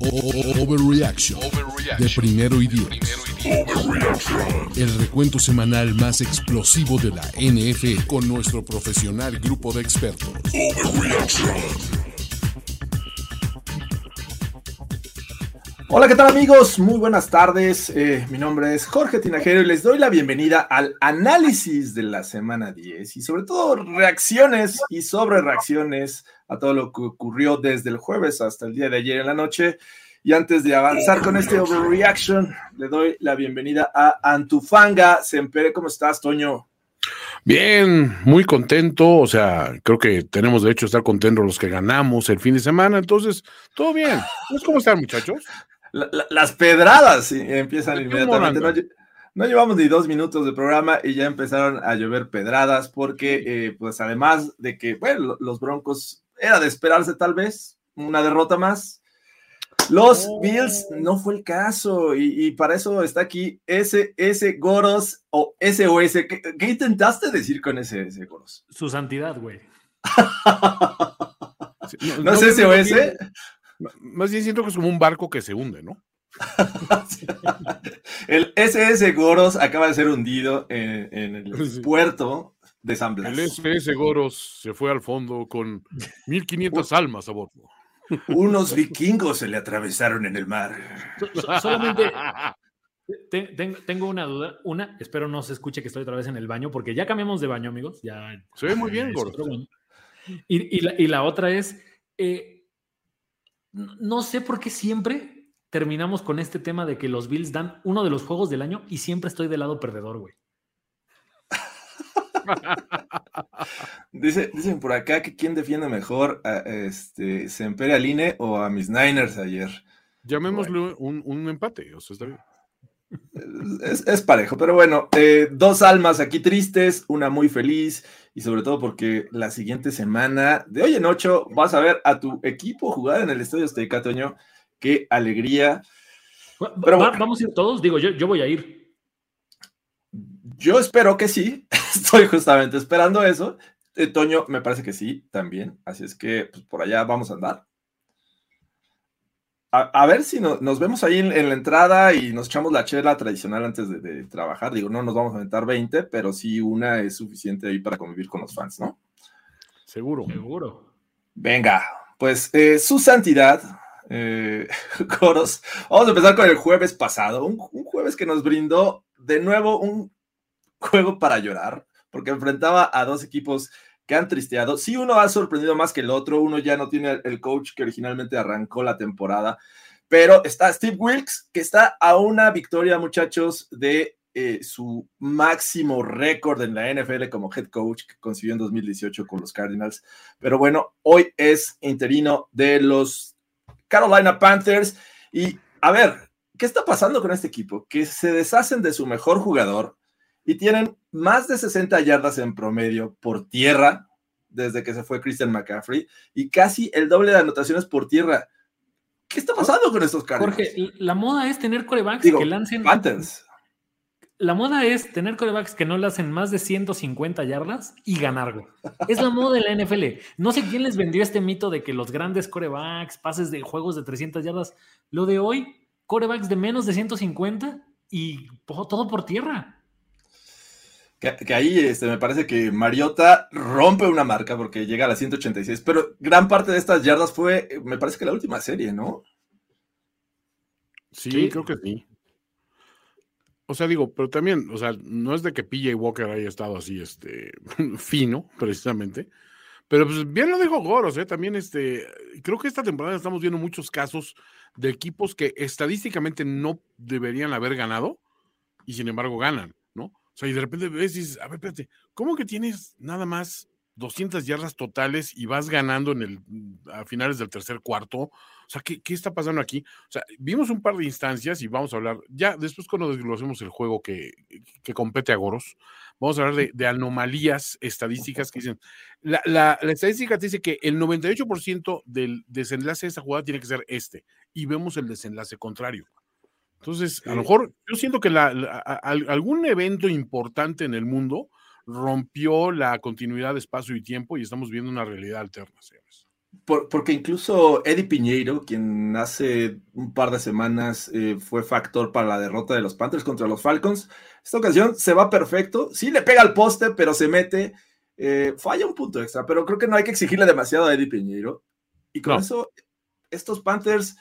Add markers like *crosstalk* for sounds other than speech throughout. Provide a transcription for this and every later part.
Overreaction de primero y diez. El recuento semanal más explosivo de la NFL con nuestro profesional grupo de expertos. Hola, ¿qué tal amigos? Muy buenas tardes. Eh, mi nombre es Jorge Tinajero y les doy la bienvenida al análisis de la semana 10 y sobre todo reacciones y sobre reacciones a todo lo que ocurrió desde el jueves hasta el día de ayer en la noche. Y antes de avanzar con este overreaction, le doy la bienvenida a Antufanga. Sempere, ¿cómo estás, Toño? Bien, muy contento, o sea, creo que tenemos derecho a estar contentos los que ganamos el fin de semana, entonces, todo bien. ¿Cómo están, muchachos? La- la- las pedradas sí, empiezan ¿De qué inmediatamente. No, no llevamos ni dos minutos de programa y ya empezaron a llover pedradas porque, eh, pues además de que, bueno, lo- los Broncos era de esperarse tal vez una derrota más. Los Oh. Bills no fue el caso y, y para eso está aquí SS Goros o SOS. ¿Qué, qué intentaste decir con SS Goros? Su santidad, güey. *laughs* Sí, ¿No es SOS? Más bien siento que es como un barco que se hunde, ¿no? *laughs* El SS Goros acaba de ser hundido en, en el *laughs* Sí. puerto de San Blas. El SS Goros se fue al fondo con *laughs* 1500 almas a bordo. Unos vikingos se le atravesaron en el mar. So- so- solamente te- ten- tengo una duda. Una, espero no se escuche que estoy otra vez en el baño, porque ya cambiamos de baño, amigos. Ya, Se ve muy bien, Goros. Y, y la, y la otra es, eh, no sé por qué siempre terminamos con este tema de que los Bills dan uno de los juegos del año y siempre estoy del lado perdedor, güey. *laughs* Dice, dicen por acá que quién defiende mejor a este Sempere Aline o a mis Niners ayer. Llamémosle un, un empate, o sea, está bien. Es, es parejo, pero bueno, eh, dos almas aquí tristes, una muy feliz y sobre todo porque la siguiente semana, de hoy en ocho, vas a ver a tu equipo jugar en el Estadio Azteca, Toño. Qué alegría. Pero va- bueno. vamos a ir todos. Digo, yo, yo voy a ir. Yo espero que sí, *laughs* estoy justamente esperando eso. Eh, Toño, me parece que sí, también. Así es que pues, por allá vamos a andar. A, a ver si no- nos vemos ahí en, en la entrada y nos echamos la chela tradicional antes de, de trabajar. Digo, no nos vamos a aventar 20, pero sí una es suficiente ahí para convivir con los fans, ¿no? Seguro. Seguro. Venga, pues eh, su santidad, eh, *laughs* coros. Vamos a empezar con el jueves pasado, un, un jueves que nos brindó de nuevo un juego para llorar, porque enfrentaba a dos equipos que han tristeado. Sí, uno ha sorprendido más que el otro, uno ya no tiene el, coach que originalmente arrancó la temporada, pero está Steve Wilkes, que está a una victoria, muchachos, de eh, su máximo récord en la NFL como head coach que consiguió en 2018 con los Cardinals. Pero bueno, hoy es interino de los Carolina Panthers. Y a ver, ¿qué está pasando con este equipo? Que se deshacen de su mejor jugador y tienen más de 60 yardas en promedio por tierra desde que se fue Christian McCaffrey y casi el doble de anotaciones por tierra. ¿Qué está pasando con estos Cardinals? Jorge, la moda es tener corebacks Digo, que lancen. Panthers. La moda es tener corebacks que no lancen más de 150 yardas y ganar, güey. Es la moda de la NFL. No sé quién les vendió este mito de que los grandes corebacks, pases de juegos de 300 yardas. Lo de hoy, corebacks de menos de 150 y todo por tierra. Que, que ahí este, me parece que Mariota rompe una marca porque llega a las 186, pero gran parte de estas yardas fue, me parece que la última serie, ¿no? Sí, Sí. creo que sí. O sea, digo, pero también, o sea, no es de que PJ Walker haya estado así, este, *laughs* fino, precisamente. Pero pues bien lo dijo Goros, ¿eh? También, este, creo que esta temporada estamos viendo muchos casos de equipos que estadísticamente no deberían haber ganado y sin embargo ganan. O sea, y de repente ves y dices, a ver, espérate, ¿cómo que tienes nada más 200 yardas totales y vas ganando en el, a finales del tercer cuarto. O sea, ¿qué, ¿qué, está pasando aquí? O sea, vimos un par de instancias y vamos a hablar, ya después cuando desglosemos el juego que, que compete a Goros, vamos a hablar de, de anomalías estadísticas que dicen, la, la, la, estadística te dice que el 98% del desenlace de esta jugada tiene que ser este, y vemos el desenlace contrario. Entonces, a lo mejor yo siento que la, la, a, algún evento importante en el mundo rompió la continuidad de espacio y tiempo y estamos viendo una realidad alterna. Por, porque incluso Eddie Piñeiro, quien hace un par de semanas eh, fue factor para la derrota de los Panthers contra los Falcons, esta ocasión se va perfecto, sí le pega al poste, pero se mete, eh, falla un punto extra, pero creo que no hay que exigirle demasiado a Eddie Piñeiro. Y con no. eso, estos Panthers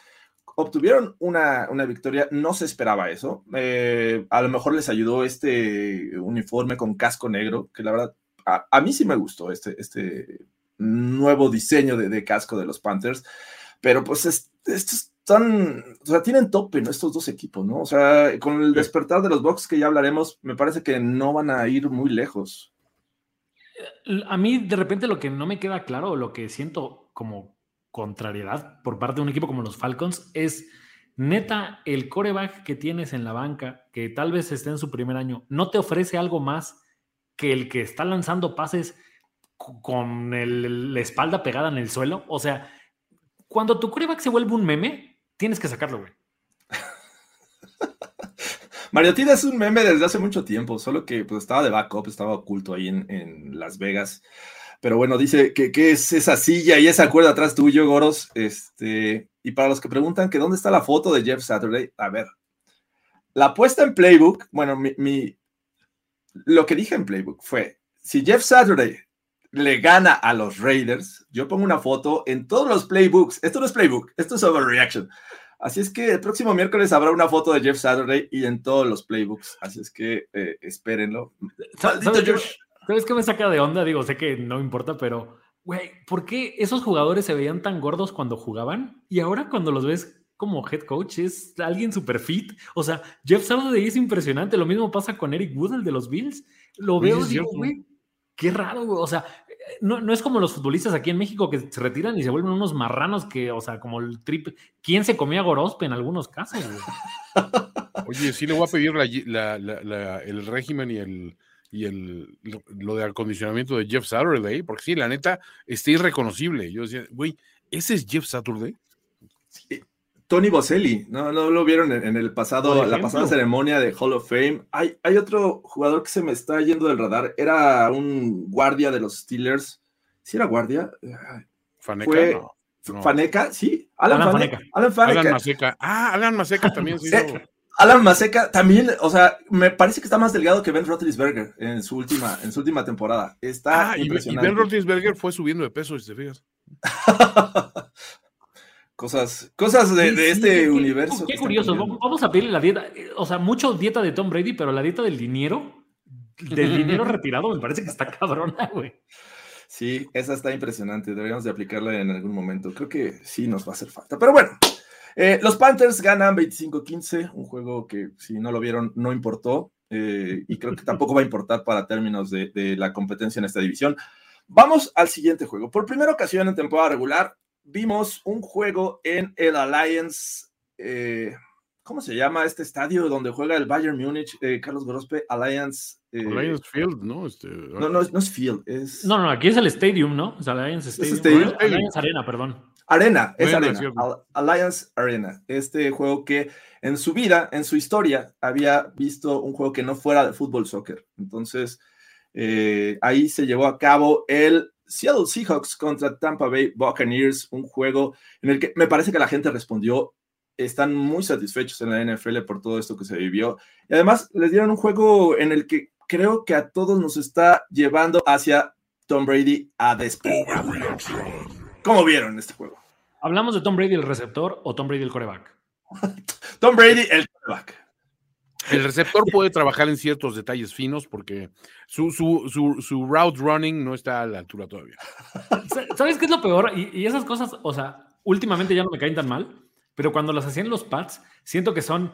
obtuvieron una, una, victoria, no se esperaba eso. Eh, a lo mejor les ayudó este uniforme con casco negro, que la verdad, a, a mí sí me gustó este, este nuevo diseño de, de, casco de los Panthers, pero pues es, estos están, o sea, tienen tope, ¿no? Estos dos equipos, ¿no? O sea, con el despertar de los Bucks que ya hablaremos, me parece que no van a ir muy lejos. A mí de repente lo que no me queda claro, lo que siento como contrariedad por parte de un equipo como los Falcons es neta el coreback que tienes en la banca, que tal vez esté en su primer año, no te ofrece algo más que el que está lanzando pases con la espalda pegada en el suelo. O sea, cuando tu coreback se vuelve un meme, tienes que sacarlo, güey. *laughs* Mariotina es un meme desde hace mucho tiempo, solo que pues, estaba de backup, estaba oculto ahí en Las Vegas. Pero bueno, dice que, que, es esa silla y esa cuerda atrás tuyo, Goros. Este, y para los que preguntan que dónde está la foto de Jeff Saturday, a ver, la puesta en Playbook, bueno, mi, mi, lo que dije en Playbook fue, si Jeff Saturday le gana a los Raiders, yo pongo una foto en todos los Playbooks. Esto no es Playbook, esto es Overreaction. Así es que el próximo miércoles habrá una foto de Jeff Saturday y en todos los Playbooks. Así es que eh, espérenlo. ¿Sabes, ¿Sabes qué me saca de onda? Digo, sé que no importa, pero, güey, ¿por qué esos jugadores se veían tan gordos cuando jugaban? Y ahora cuando los ves como head coach es alguien super fit. O sea, Jeff Saturday es impresionante. Lo mismo pasa con Eric Wood, el de los Bills. Lo veo, digo, güey, qué raro, güey. O sea, no, no, es como los futbolistas aquí en México que se retiran y se vuelven unos marranos que, o sea, como el triple. ¿Quién se comía Gorospe en algunos casos, güey? *laughs* Oye, sí le voy a pedir la, la, la, el régimen y el y el, lo de acondicionamiento de Jeff Saturday, porque sí, la neta, está irreconocible. Yo decía, güey, ¿ese es Jeff Saturday? Sí. Tony Boselli, ¿no, no lo vieron en, en el pasado, la pasada ceremonia de Hall of Fame. Hay, hay otro jugador que se me está yendo del radar, era un guardia de los Steelers. ¿Sí era guardia? Faneca, Fue, no. Faneca, sí. Alan, Alan Faneca. Faneca. Alan Faneca. Alan Maseca. Ah, Alan Maseca también se *laughs* hizo. Alan Maseca también, o sea, me parece que está más delgado que Ben Roethlisberger en su última, en su última temporada. Está Ah, y, y impresionante. Ben Roethlisberger fue subiendo de peso, si te fijas. *laughs* cosas, cosas de, Sí, de sí, este qué- universo. Qué curioso. cambiando. Vamos a pedirle la dieta. O sea, mucho dieta de Tom Brady, pero la dieta del dinero, del *laughs* dinero retirado, me parece que está cabrona, güey. Sí, esa está impresionante. Deberíamos de aplicarla en algún momento. Creo que sí nos va a hacer falta. Pero bueno, eh, los Panthers ganan 25-15, un juego que si no lo vieron no importó eh, y creo que tampoco va a importar para términos de, de la competencia en esta división. Vamos al siguiente juego. Por primera ocasión en temporada regular vimos un juego en el Alliance. eh, ¿Cómo se llama este estadio donde juega el Bayern Múnich? eh, Carlos Gorospe, Alliance. eh, Lions Field, ¿no? Este, no, no, es- no es Field, es. No, no, aquí es el Stadium, ¿no? Sea, Alliance Stadium. Alliance Arena, perdón. Arena, es Bueno, Arena, Alliance Arena. Este juego que en su vida, en su historia, había visto un juego que no fuera de fútbol soccer. Entonces, eh, ahí se llevó a cabo el Seattle Seahawks contra Tampa Bay Buccaneers, un juego en el que me parece que la gente respondió. Están muy satisfechos en la NFL por todo esto que se vivió. Y además les dieron un juego en el que creo que a todos nos está llevando hacia Tom Brady a despegar. ¿Cómo vieron este juego? ¿Hablamos de Tom Brady el receptor o Tom Brady el coreback? *laughs* Tom Brady, el quarterback. El receptor puede trabajar en ciertos detalles finos porque su, su, su, su route running no está a la altura todavía. Sa- ¿Sabes qué es lo peor? Y, y esas cosas, o sea, últimamente ya no me caen tan mal, pero cuando las hacían los Pats, siento que son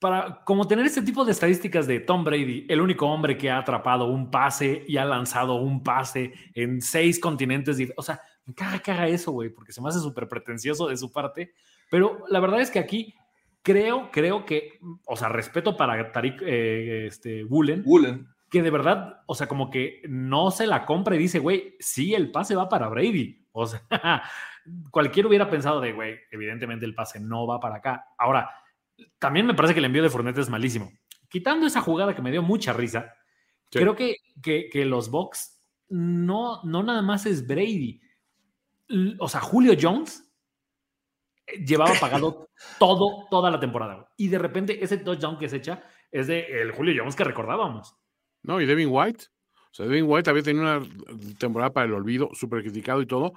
para como tener este tipo de estadísticas de Tom Brady, el único hombre que ha atrapado un pase y ha lanzado un pase en seis continentes. O sea, me caga que haga eso, güey, porque se me hace súper pretencioso de su parte. Pero la verdad es que aquí creo, creo que, o sea, respeto para Tariq eh, este, Bullen, Bullen. que de verdad, o sea, como que no se la compra y dice, güey, sí, el pase va para Brady. O sea, *laughs* cualquiera hubiera pensado de, güey, evidentemente el pase no va para acá. Ahora, también me parece que el envío de Fournette es malísimo. Quitando esa jugada que me dio mucha risa, Sí. creo que, que, que los Bucks no, no nada más es Brady. O sea, Julio Jones eh, llevaba pagado *laughs* todo, toda la temporada. Y de repente ese touchdown que se echa es de el Julio Jones que recordábamos. No, y Devin White. O sea, Devin White había tenido una temporada para el olvido, súper criticado y todo.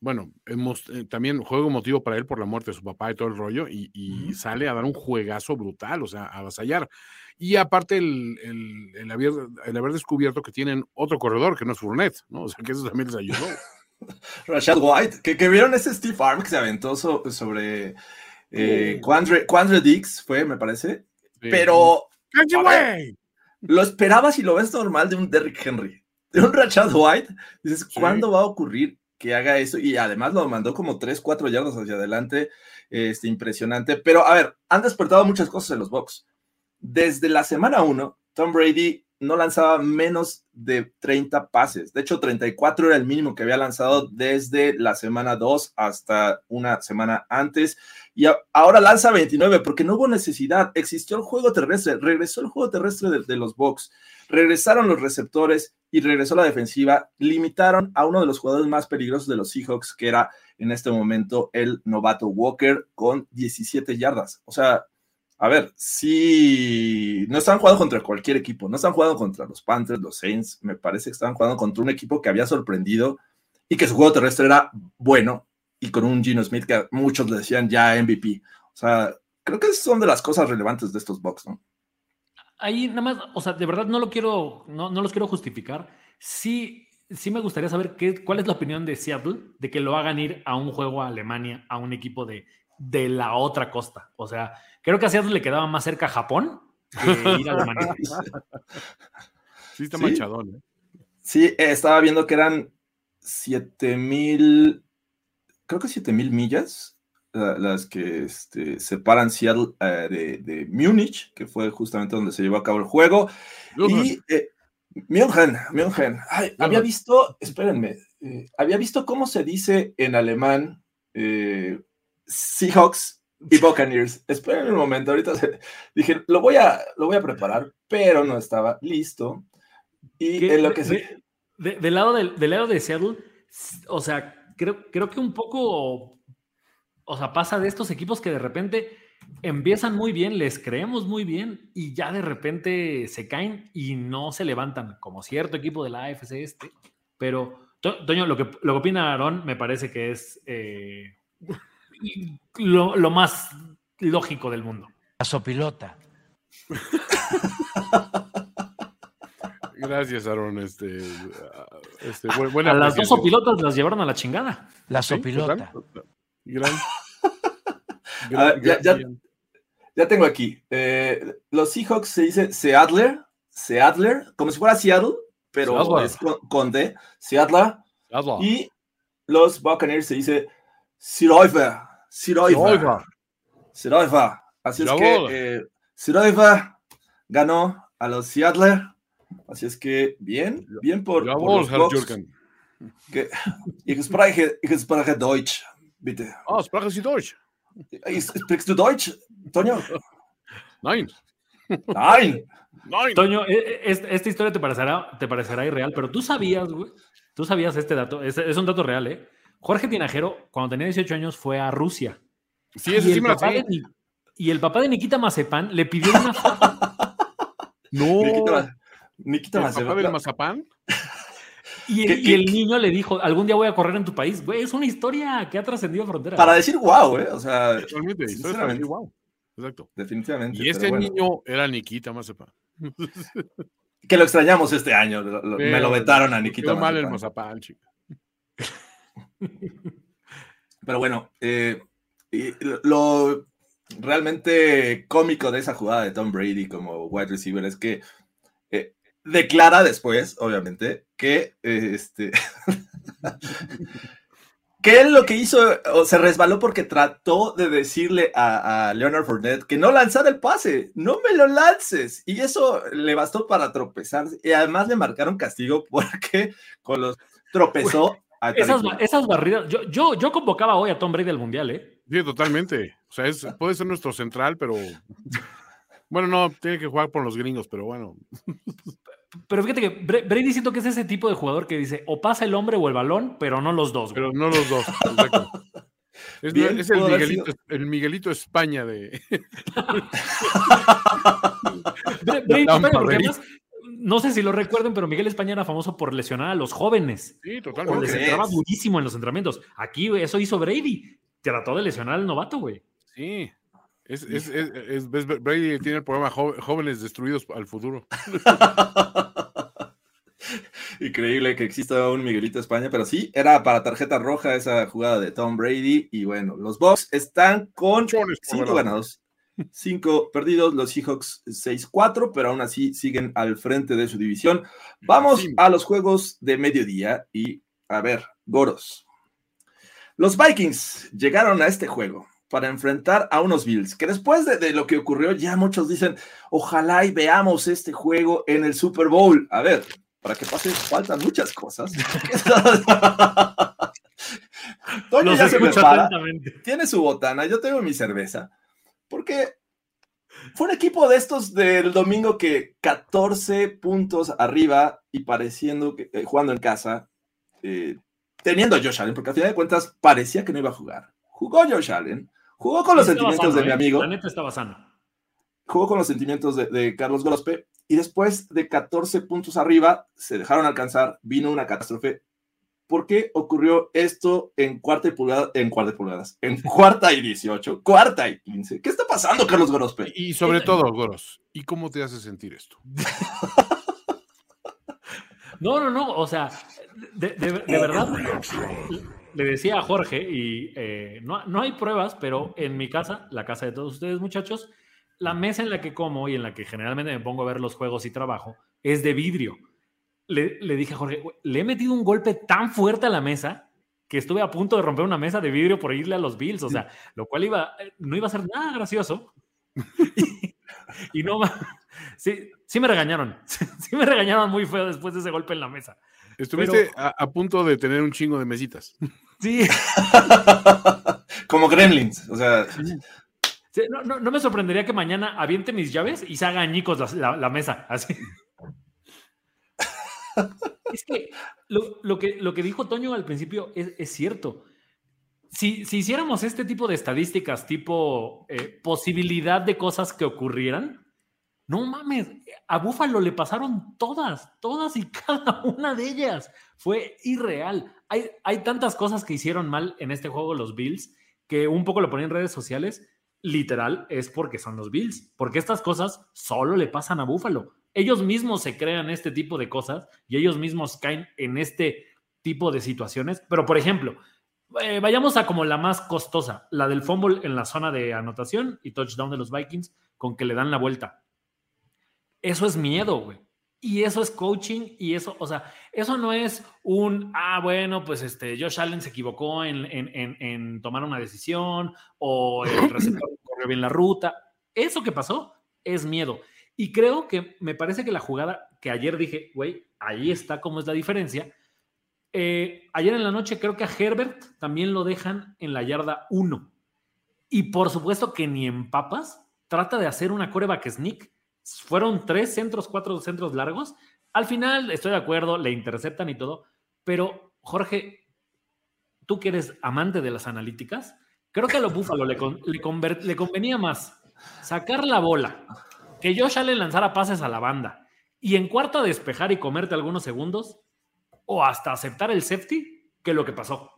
Bueno, hemos, eh, también juego motivo para él por la muerte de su papá y todo el rollo, y, y sale a dar un juegazo brutal, o sea, a avasallar. Y aparte, el, el, el haber, el haber descubierto que tienen otro corredor que no es Fournette, ¿no? O sea, que eso también les ayudó. *laughs* Rashad White, que, que vieron ese Steve Arm que se aventó so- sobre eh, Quandre, Quandre Dix, fue, me parece. Sí. Pero ¡Canche, a ver, lo esperabas y lo ves normal de un Derrick Henry, de un Rashad White. Dices, Sí. ¿cuándo va a ocurrir que haga eso? Y además lo mandó como 3, 4 yardas hacia adelante. Este, impresionante. Pero a ver, han despertado muchas cosas en los Bucks. Desde la semana 1, Tom Brady no lanzaba menos de 30 pases. De hecho, 34 era el mínimo que había lanzado desde la semana 2 hasta una semana antes. Y ahora lanza 29 porque no hubo necesidad. Existió el juego terrestre, regresó el juego terrestre de, de los Bucks, regresaron los receptores y regresó la defensiva. Limitaron a uno de los jugadores más peligrosos de los Seahawks, que era en este momento el novato Walker, con 17 yardas. O sea, a ver, sí, no están jugando contra cualquier equipo, no están jugando contra los Panthers, los Saints, me parece que están jugando contra un equipo que había sorprendido y que su juego terrestre era bueno y con un Gino Smith que muchos le decían ya MVP. O sea, creo que son de las cosas relevantes de estos Bucks, ¿no? Ahí nada más, o sea, de verdad no lo quiero, no, no los quiero justificar. Sí, sí me gustaría saber qué, cuál es la opinión de Seattle de que lo hagan ir a un juego a Alemania, a un equipo de, de la otra costa. O sea, creo que a Seattle le quedaba más cerca Japón que ir a Alemania. *laughs* Sí, está ¿Sí? manchadón, ¿eh? Sí, eh, estaba viendo que eran 7000, creo que 7000 millas la- las que este, separan Seattle eh, de, de Múnich, que fue justamente donde se llevó a cabo el juego. Y eh, München, München. Ay, había visto, espérenme, eh, había visto cómo se dice en alemán eh, Seahawks y Buccaneers. Espérenme un momento, ahorita se- dije, lo voy, a, lo voy a preparar, pero no estaba listo. Y en lo de- que se... de- de- del, lado del, del lado de Seattle, o sea, creo, creo que un poco, o sea, pasa de estos equipos que de repente empiezan muy bien, les creemos muy bien y ya de repente se caen y no se levantan, como cierto equipo de la AFC este. Pero, To- Toño, lo que, lo que opina Aarón me parece que es eh, lo, lo más lógico del mundo. La sopilota. *laughs* Gracias, Aaron. Este, ah, este, buena A las dos apreciación. pilotas las llevaron a la chingada. La Sí, sopilota. Gran. *laughs* A ver, ya- ya- tengo aquí. eh, los Seahawks se dice Seattle, Seattle, como si fuera Seattle, pero Seattle. es con, con D, Seattle. Hazlo. Y los Buccaneers se dice Siroiva, Siroiva, Siroiva. Así es que eh, Siroiva ganó a los Seattle. Así es que bien, bien por, por los Jürgen. que- *laughs* Ich spreche, ich spreche Deutsch, bitte. Ah, sprechen Sie Deutsch? Sprichst du Deutsch, Toño? Nein. Nein. Nein. Toño, e- e- es- esta historia te parecerá, te parecerá irreal, pero tú sabías, güey. Tú sabías este dato. Es, es un dato real, ¿eh? Jorge Tinajero, cuando tenía 18 años, fue a Rusia. Sí, eso y, sí el me de Ni- y el papá de Nikita Mazepan le pidió una *laughs* foto. No. Nikita, Nikita ¿El Mazepin. papá del mazapán? Y el, ¿Qué- y qué- el niño le dijo: Algún día voy a correr en tu país. Güey, es una historia que ha trascendido fronteras. Para decir wow, ¿eh? O sea, Totalmente. Sinceramente. para decir, wow. Exacto. definitivamente. Y este pero bueno. niño era Nikita Mazapán. Que lo extrañamos este año. lo- lo- me lo vetaron a Nikita. Quedó mal el mazapán, chica. *laughs* Pero bueno, eh, lo, realmente cómico de esa jugada de Tom Brady como wide receiver es que eh, declara después, obviamente, que eh, este. *laughs* que él lo que hizo, o se resbaló porque trató de decirle a, a, Leonard Fournette que no lanzara el pase, no me lo lances. Y eso le bastó para tropezar. Y además le marcaron castigo *laughs* porque con los tropezó. A esas, esas, barridas, yo, yo, yo convocaba hoy a Tom Brady al Mundial, ¿eh? Sí, totalmente. O sea, es, puede ser nuestro central, pero *laughs* bueno, no, tiene que jugar por los gringos, pero bueno. Pero fíjate que Brady siento que es ese tipo de jugador que dice o pasa el hombre o el balón, pero no los dos. Pero no los dos, exacto. Es, Bien, es el, Miguelito, el, Miguelito, España de. *laughs* Brady, porque además, no sé si lo recuerden, pero Miguel España era famoso por lesionar a los jóvenes. Sí, totalmente. Les entraba muchísimo en los entrenamientos. Aquí eso hizo Brady. Trató de lesionar al novato, güey. Sí. Es, es, es, Brady tiene el programa Jóvenes Destruidos al Futuro. *laughs* Increíble que exista un Miguelito España, pero sí, era para tarjeta roja esa jugada de Tom Brady. Y bueno, los Bucks están con cinco ganados, cinco perdidos, los Seahawks 6-4, pero aún así siguen al frente de su división. Vamos a los juegos de mediodía y a ver, Goros. Los Vikings llegaron a este juego para enfrentar a unos Bills, que después de, lo que ocurrió, ya muchos dicen, ojalá y veamos este juego en el Super Bowl. A ver, para que pase, faltan muchas cosas. *laughs* Toño ya se prepara, tiene su botana, yo tengo mi cerveza, porque fue un equipo de estos del domingo que 14 puntos arriba y pareciendo que eh, jugando en casa, eh, teniendo a Josh Allen, porque al final de cuentas parecía que no iba a jugar. Jugó Josh Allen, Jugó con los sentimientos de mi ¿eh? amigo. La neta estaba sano. Jugó con los sentimientos de, Carlos Grospe y después de 14 puntos arriba se dejaron alcanzar, vino una catástrofe. ¿Por qué ocurrió esto en cuarta y pulgada, en cuarta y pulgadas, en *laughs* cuarta y 18, cuarta y 15? ¿Qué está pasando, Carlos Grospe? Y sobre todo, Goros, ¿y cómo te hace sentir esto? *laughs* No, no, no, o sea, de, de verdad, le decía a Jorge, y eh, no, no, hay pruebas, pero en mi casa, la casa de todos ustedes muchachos, la mesa en la que como y en la que generalmente me pongo a ver los juegos y trabajo es de vidrio. Le, le dije a Jorge, le he metido un golpe tan fuerte a la mesa que estuve a punto de romper una mesa de vidrio por irle a los Bills, o sea, lo cual iba, no iba a ser nada gracioso. *laughs* y, no, sí, sí me regañaron, *laughs* sí me regañaron muy feo después de ese golpe en la mesa. Estuviste a, punto de tener un chingo de mesitas. Sí. *laughs* Como gremlins, o sea. no, me sorprendería que mañana aviente mis llaves y se haga añicos la, mesa, así. Es que lo, que dijo Toño al principio es, cierto. Si, si, hiciéramos este tipo de estadísticas, tipo eh, posibilidad de cosas que ocurrieran, no mames, a Búfalo le pasaron todas, todas y *laughs* cada una de ellas. Fue irreal. Hay, hay tantas cosas que hicieron mal en este juego los Bills que un poco lo ponen en redes sociales. Literal es porque son los Bills, porque estas cosas solo le pasan a Búfalo. Ellos mismos se crean este tipo de cosas y ellos mismos caen en este tipo de situaciones. Pero, por ejemplo, eh, vayamos a como la más costosa, la del fumble en la zona de anotación y touchdown de los Vikings, con que le dan la vuelta eso es miedo, güey. Y eso es coaching y eso, o sea, eso no es un, ah, bueno, pues este, Josh Allen se equivocó en, tomar una decisión o el receptor corrió bien la ruta. Eso que pasó es miedo. Y creo que me parece que la jugada que ayer dije, güey, ahí está cómo es la diferencia. Eh, ayer en la noche creo que a Herbert también lo dejan en la yarda 1. Y por supuesto que ni en papas trata de hacer una coreback sneak fueron tres centros, cuatro centros largos. Al final, estoy de acuerdo, le interceptan y todo, pero Jorge, tú que eres amante de las analíticas, creo que a los Búfalo le, le, convenía más sacar la bola, que Josh Allen lanzara pases a la banda y en cuarto despejar y comerte algunos segundos, o hasta aceptar el safety, que lo que pasó.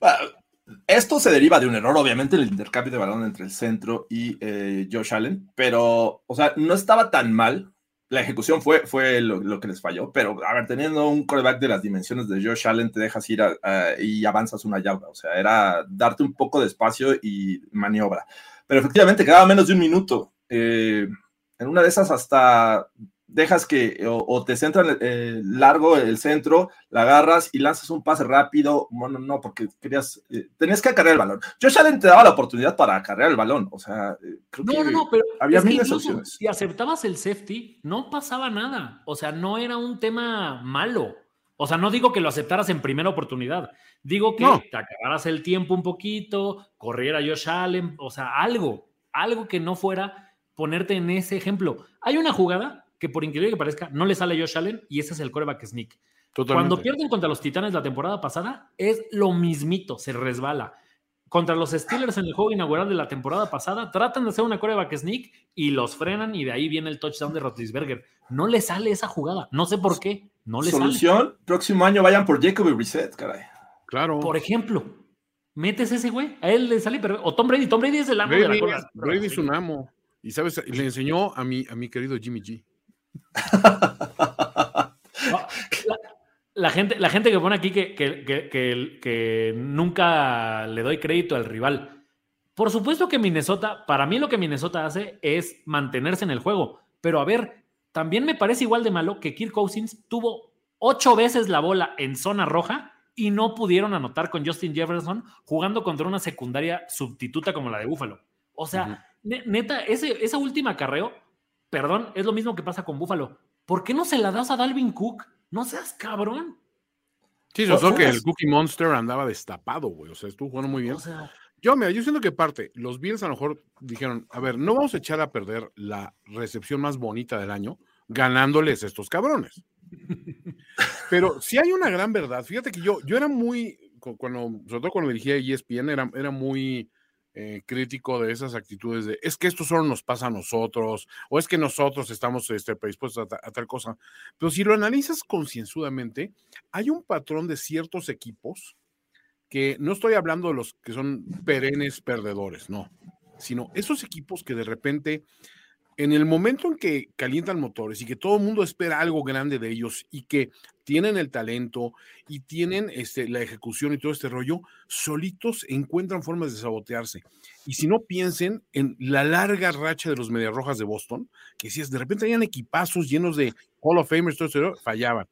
Ah, esto se deriva de un error, obviamente, el intercambio de balón entre el centro y eh, Josh Allen, pero, o sea, no estaba tan mal la ejecución fue, fue lo, que les falló, pero a ver, teniendo un coreback de las dimensiones de Josh Allen, te dejas ir y avanzas una yarda, o sea, era darte un poco de espacio y maniobra. Pero efectivamente quedaba menos de un minuto. Eh, en una de esas hasta dejas que o, te centran eh, largo el centro, la agarras y lanzas un pase rápido. Bueno, no, porque querías, eh, tenías que acarrear el balón. Josh Allen te daba la oportunidad para acarrear el balón. O sea, eh, creo no, que no, no, pero había es miles opciones. Si aceptabas el safety, no pasaba nada. O sea, no era un tema malo. O sea, no digo que lo aceptaras en primera oportunidad. Digo que te acabaras el tiempo un poquito, corriera Josh Allen, o sea, algo, algo que no fuera ponerte en ese ejemplo. Hay una jugada que por increíble que parezca, no le sale a Josh Allen y ese es el coreback sneak. Cuando pierden contra los Titanes la temporada pasada, es lo mismito, se resbala. Contra los Steelers en el juego inaugural de la temporada pasada, tratan de hacer una coreback sneak y los frenan y de ahí viene el touchdown de Roethlisberger. No le sale esa jugada, no sé por qué, no le Solución, próximo año vayan por Jacoby Reset, caray. Claro. Por ejemplo, metes ese güey, a él le sale, pero, o Tom Brady, Tom Brady es el amo de la cola. Brady es un amo. Y sabes, le enseñó a mi, a mi querido Jimmy G *laughs* la, gente, la gente que pone aquí que, que, nunca le doy crédito al rival. Por supuesto que Minnesota, para mí lo que Minnesota hace es mantenerse en el juego. Pero a ver, también me parece igual de malo que Kirk Cousins tuvo ocho veces la bola en zona roja y no pudieron anotar con Justin Jefferson jugando contra una secundaria sustituta como la de Buffalo. O sea, neta, ese, esa última carreo Perdón, es lo mismo que pasa con Buffalo. ¿Por qué no se la das a Dalvin Cook? No seas cabrón. Sí, yo que el Cookie Monster andaba destapado, güey. O sea, estuvo jugando muy bien. yo, mira, yo siento que parte, los Bills a lo mejor dijeron, a ver, no vamos a echar a perder la recepción más bonita del año ganándoles estos cabrones. *laughs* Pero si hay una gran verdad, fíjate que yo, yo era muy, cuando, sobre todo cuando dirigía ESPN, era, era muy eh, crítico de esas actitudes de es que esto solo nos pasa a nosotros o es que nosotros estamos este, predispuestos a, tal cosa. Pero si lo analizas concienzudamente, hay un patrón de ciertos equipos que no estoy hablando de los que son perennes perdedores, no, sino esos equipos que de repente en el momento en que calientan motores y que todo el mundo espera algo grande de ellos y que tienen el talento y tienen este, la ejecución y todo este rollo, solitos encuentran formas de sabotearse. Y si no piensen en la larga racha de los Mediarrojas de Boston, que si es de repente habían equipazos llenos de Hall of Famers, todo eso, fallaban.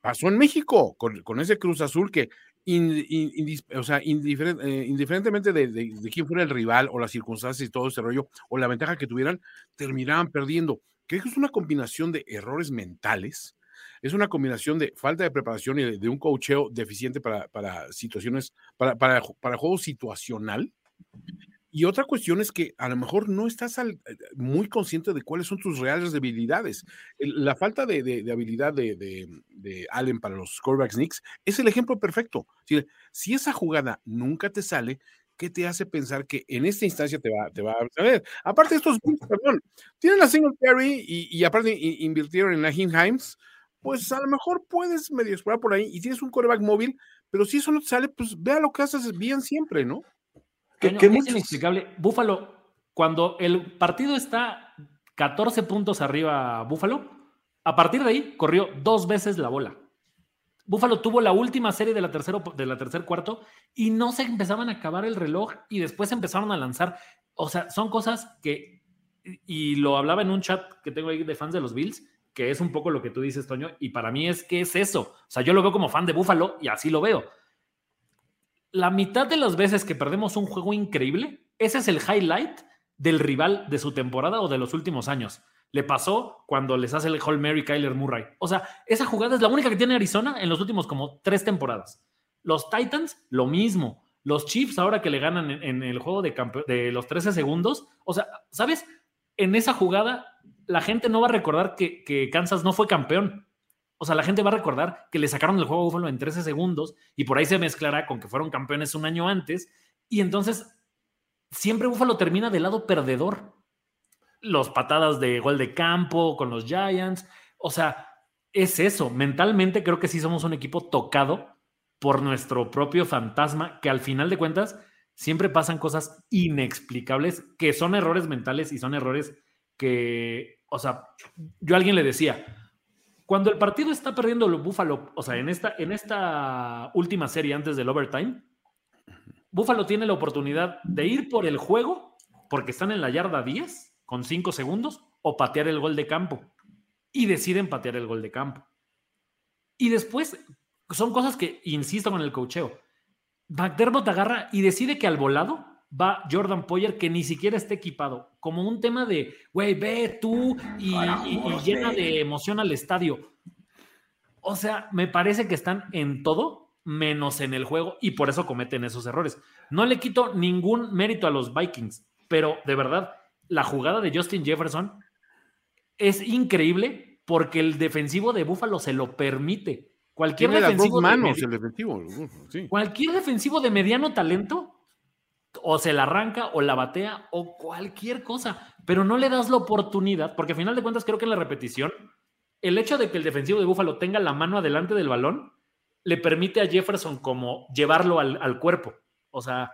Pasó en México con ese Cruz Azul que o sea, eh, indiferentemente de, quién fuera el rival o las circunstancias y todo ese rollo, o la ventaja que tuvieran, terminaban perdiendo. Creo que es una combinación de errores mentales, es una combinación de falta de preparación y de, un cocheo deficiente para, para situaciones, para, para, para juego situacional, y otra cuestión es que a lo mejor no estás eh, muy consciente de cuáles son tus reales debilidades. La falta de, habilidad de, Allen para los quarterbacks Knicks es el ejemplo perfecto. Si, esa jugada nunca te sale, ¿qué te hace pensar que en esta instancia te va, te va a salir? Aparte, estos *laughs* perdón, tienen la single carry y, y aparte invirtieron en la Himes, pues a lo mejor puedes medio explorar por ahí y tienes un quarterback móvil, pero si eso no te sale, pues vea lo que haces bien siempre, ¿no? ¿Qué, es inexplicable. Búfalo, cuando el partido está 14 puntos arriba Búfalo, a partir de ahí corrió dos veces la bola. Búfalo tuvo la última serie de la, tercero, de la tercer cuarto y no se empezaban a acabar el reloj y después empezaron a lanzar. O sea, son cosas que, y lo hablaba en un chat que tengo ahí de fans de los Bills, que es un poco lo que tú dices, Toño, y para mí es que es eso. O sea, yo lo veo como fan de Búfalo y así lo veo la mitad de las veces que perdemos un juego increíble, ese es el highlight del rival de su temporada o de los últimos años. Le pasó cuando les hace el Hall Mary Kyler Murray. O sea, esa jugada es la única que tiene Arizona en los últimos como tres temporadas. Los Titans, lo mismo. Los Chiefs, ahora que le ganan en, el juego de, de los 13 segundos. O sea, ¿sabes? En esa jugada, la gente no va a recordar que, que Kansas no fue campeón o sea, la gente va a recordar que le sacaron el juego a Buffalo en 13 segundos y por ahí se mezclará con que fueron campeones un año antes. Y entonces, siempre Buffalo termina del lado perdedor. Los patadas de gol de campo con los Giants. O sea, es eso. Mentalmente creo que sí somos un equipo tocado por nuestro propio fantasma, que al final de cuentas siempre pasan cosas inexplicables, que son errores mentales y son errores que o sea, yo a alguien le decía, cuando el partido está perdiendo Buffalo, o sea, en esta, en esta última serie antes del overtime, Buffalo tiene la oportunidad de ir por el juego, porque están en la yarda 10 con 5 segundos, o patear el gol de campo. Y deciden patear el gol de campo. Y después, son cosas que, insisto con el cocheo, McDermott agarra y decide que al volado va Jordan Poyer que ni siquiera está equipado, como un tema de, güey, ve tú y, llena de emoción al estadio. O sea, me parece que están en todo menos en el juego y por eso cometen esos errores. No le quito ningún mérito a los Vikings, pero de verdad, la jugada de Justin Jefferson es increíble porque el defensivo de Buffalo se lo permite. Cualquier defensivo, manos, el defensivo. cualquier defensivo de mediano talento o se la arranca o la batea o cualquier cosa, pero no le das la oportunidad, porque al final de cuentas creo que en la repetición, el hecho de que el defensivo de Búfalo tenga la mano adelante del balón, le permite a Jefferson como llevarlo al, al cuerpo. O sea,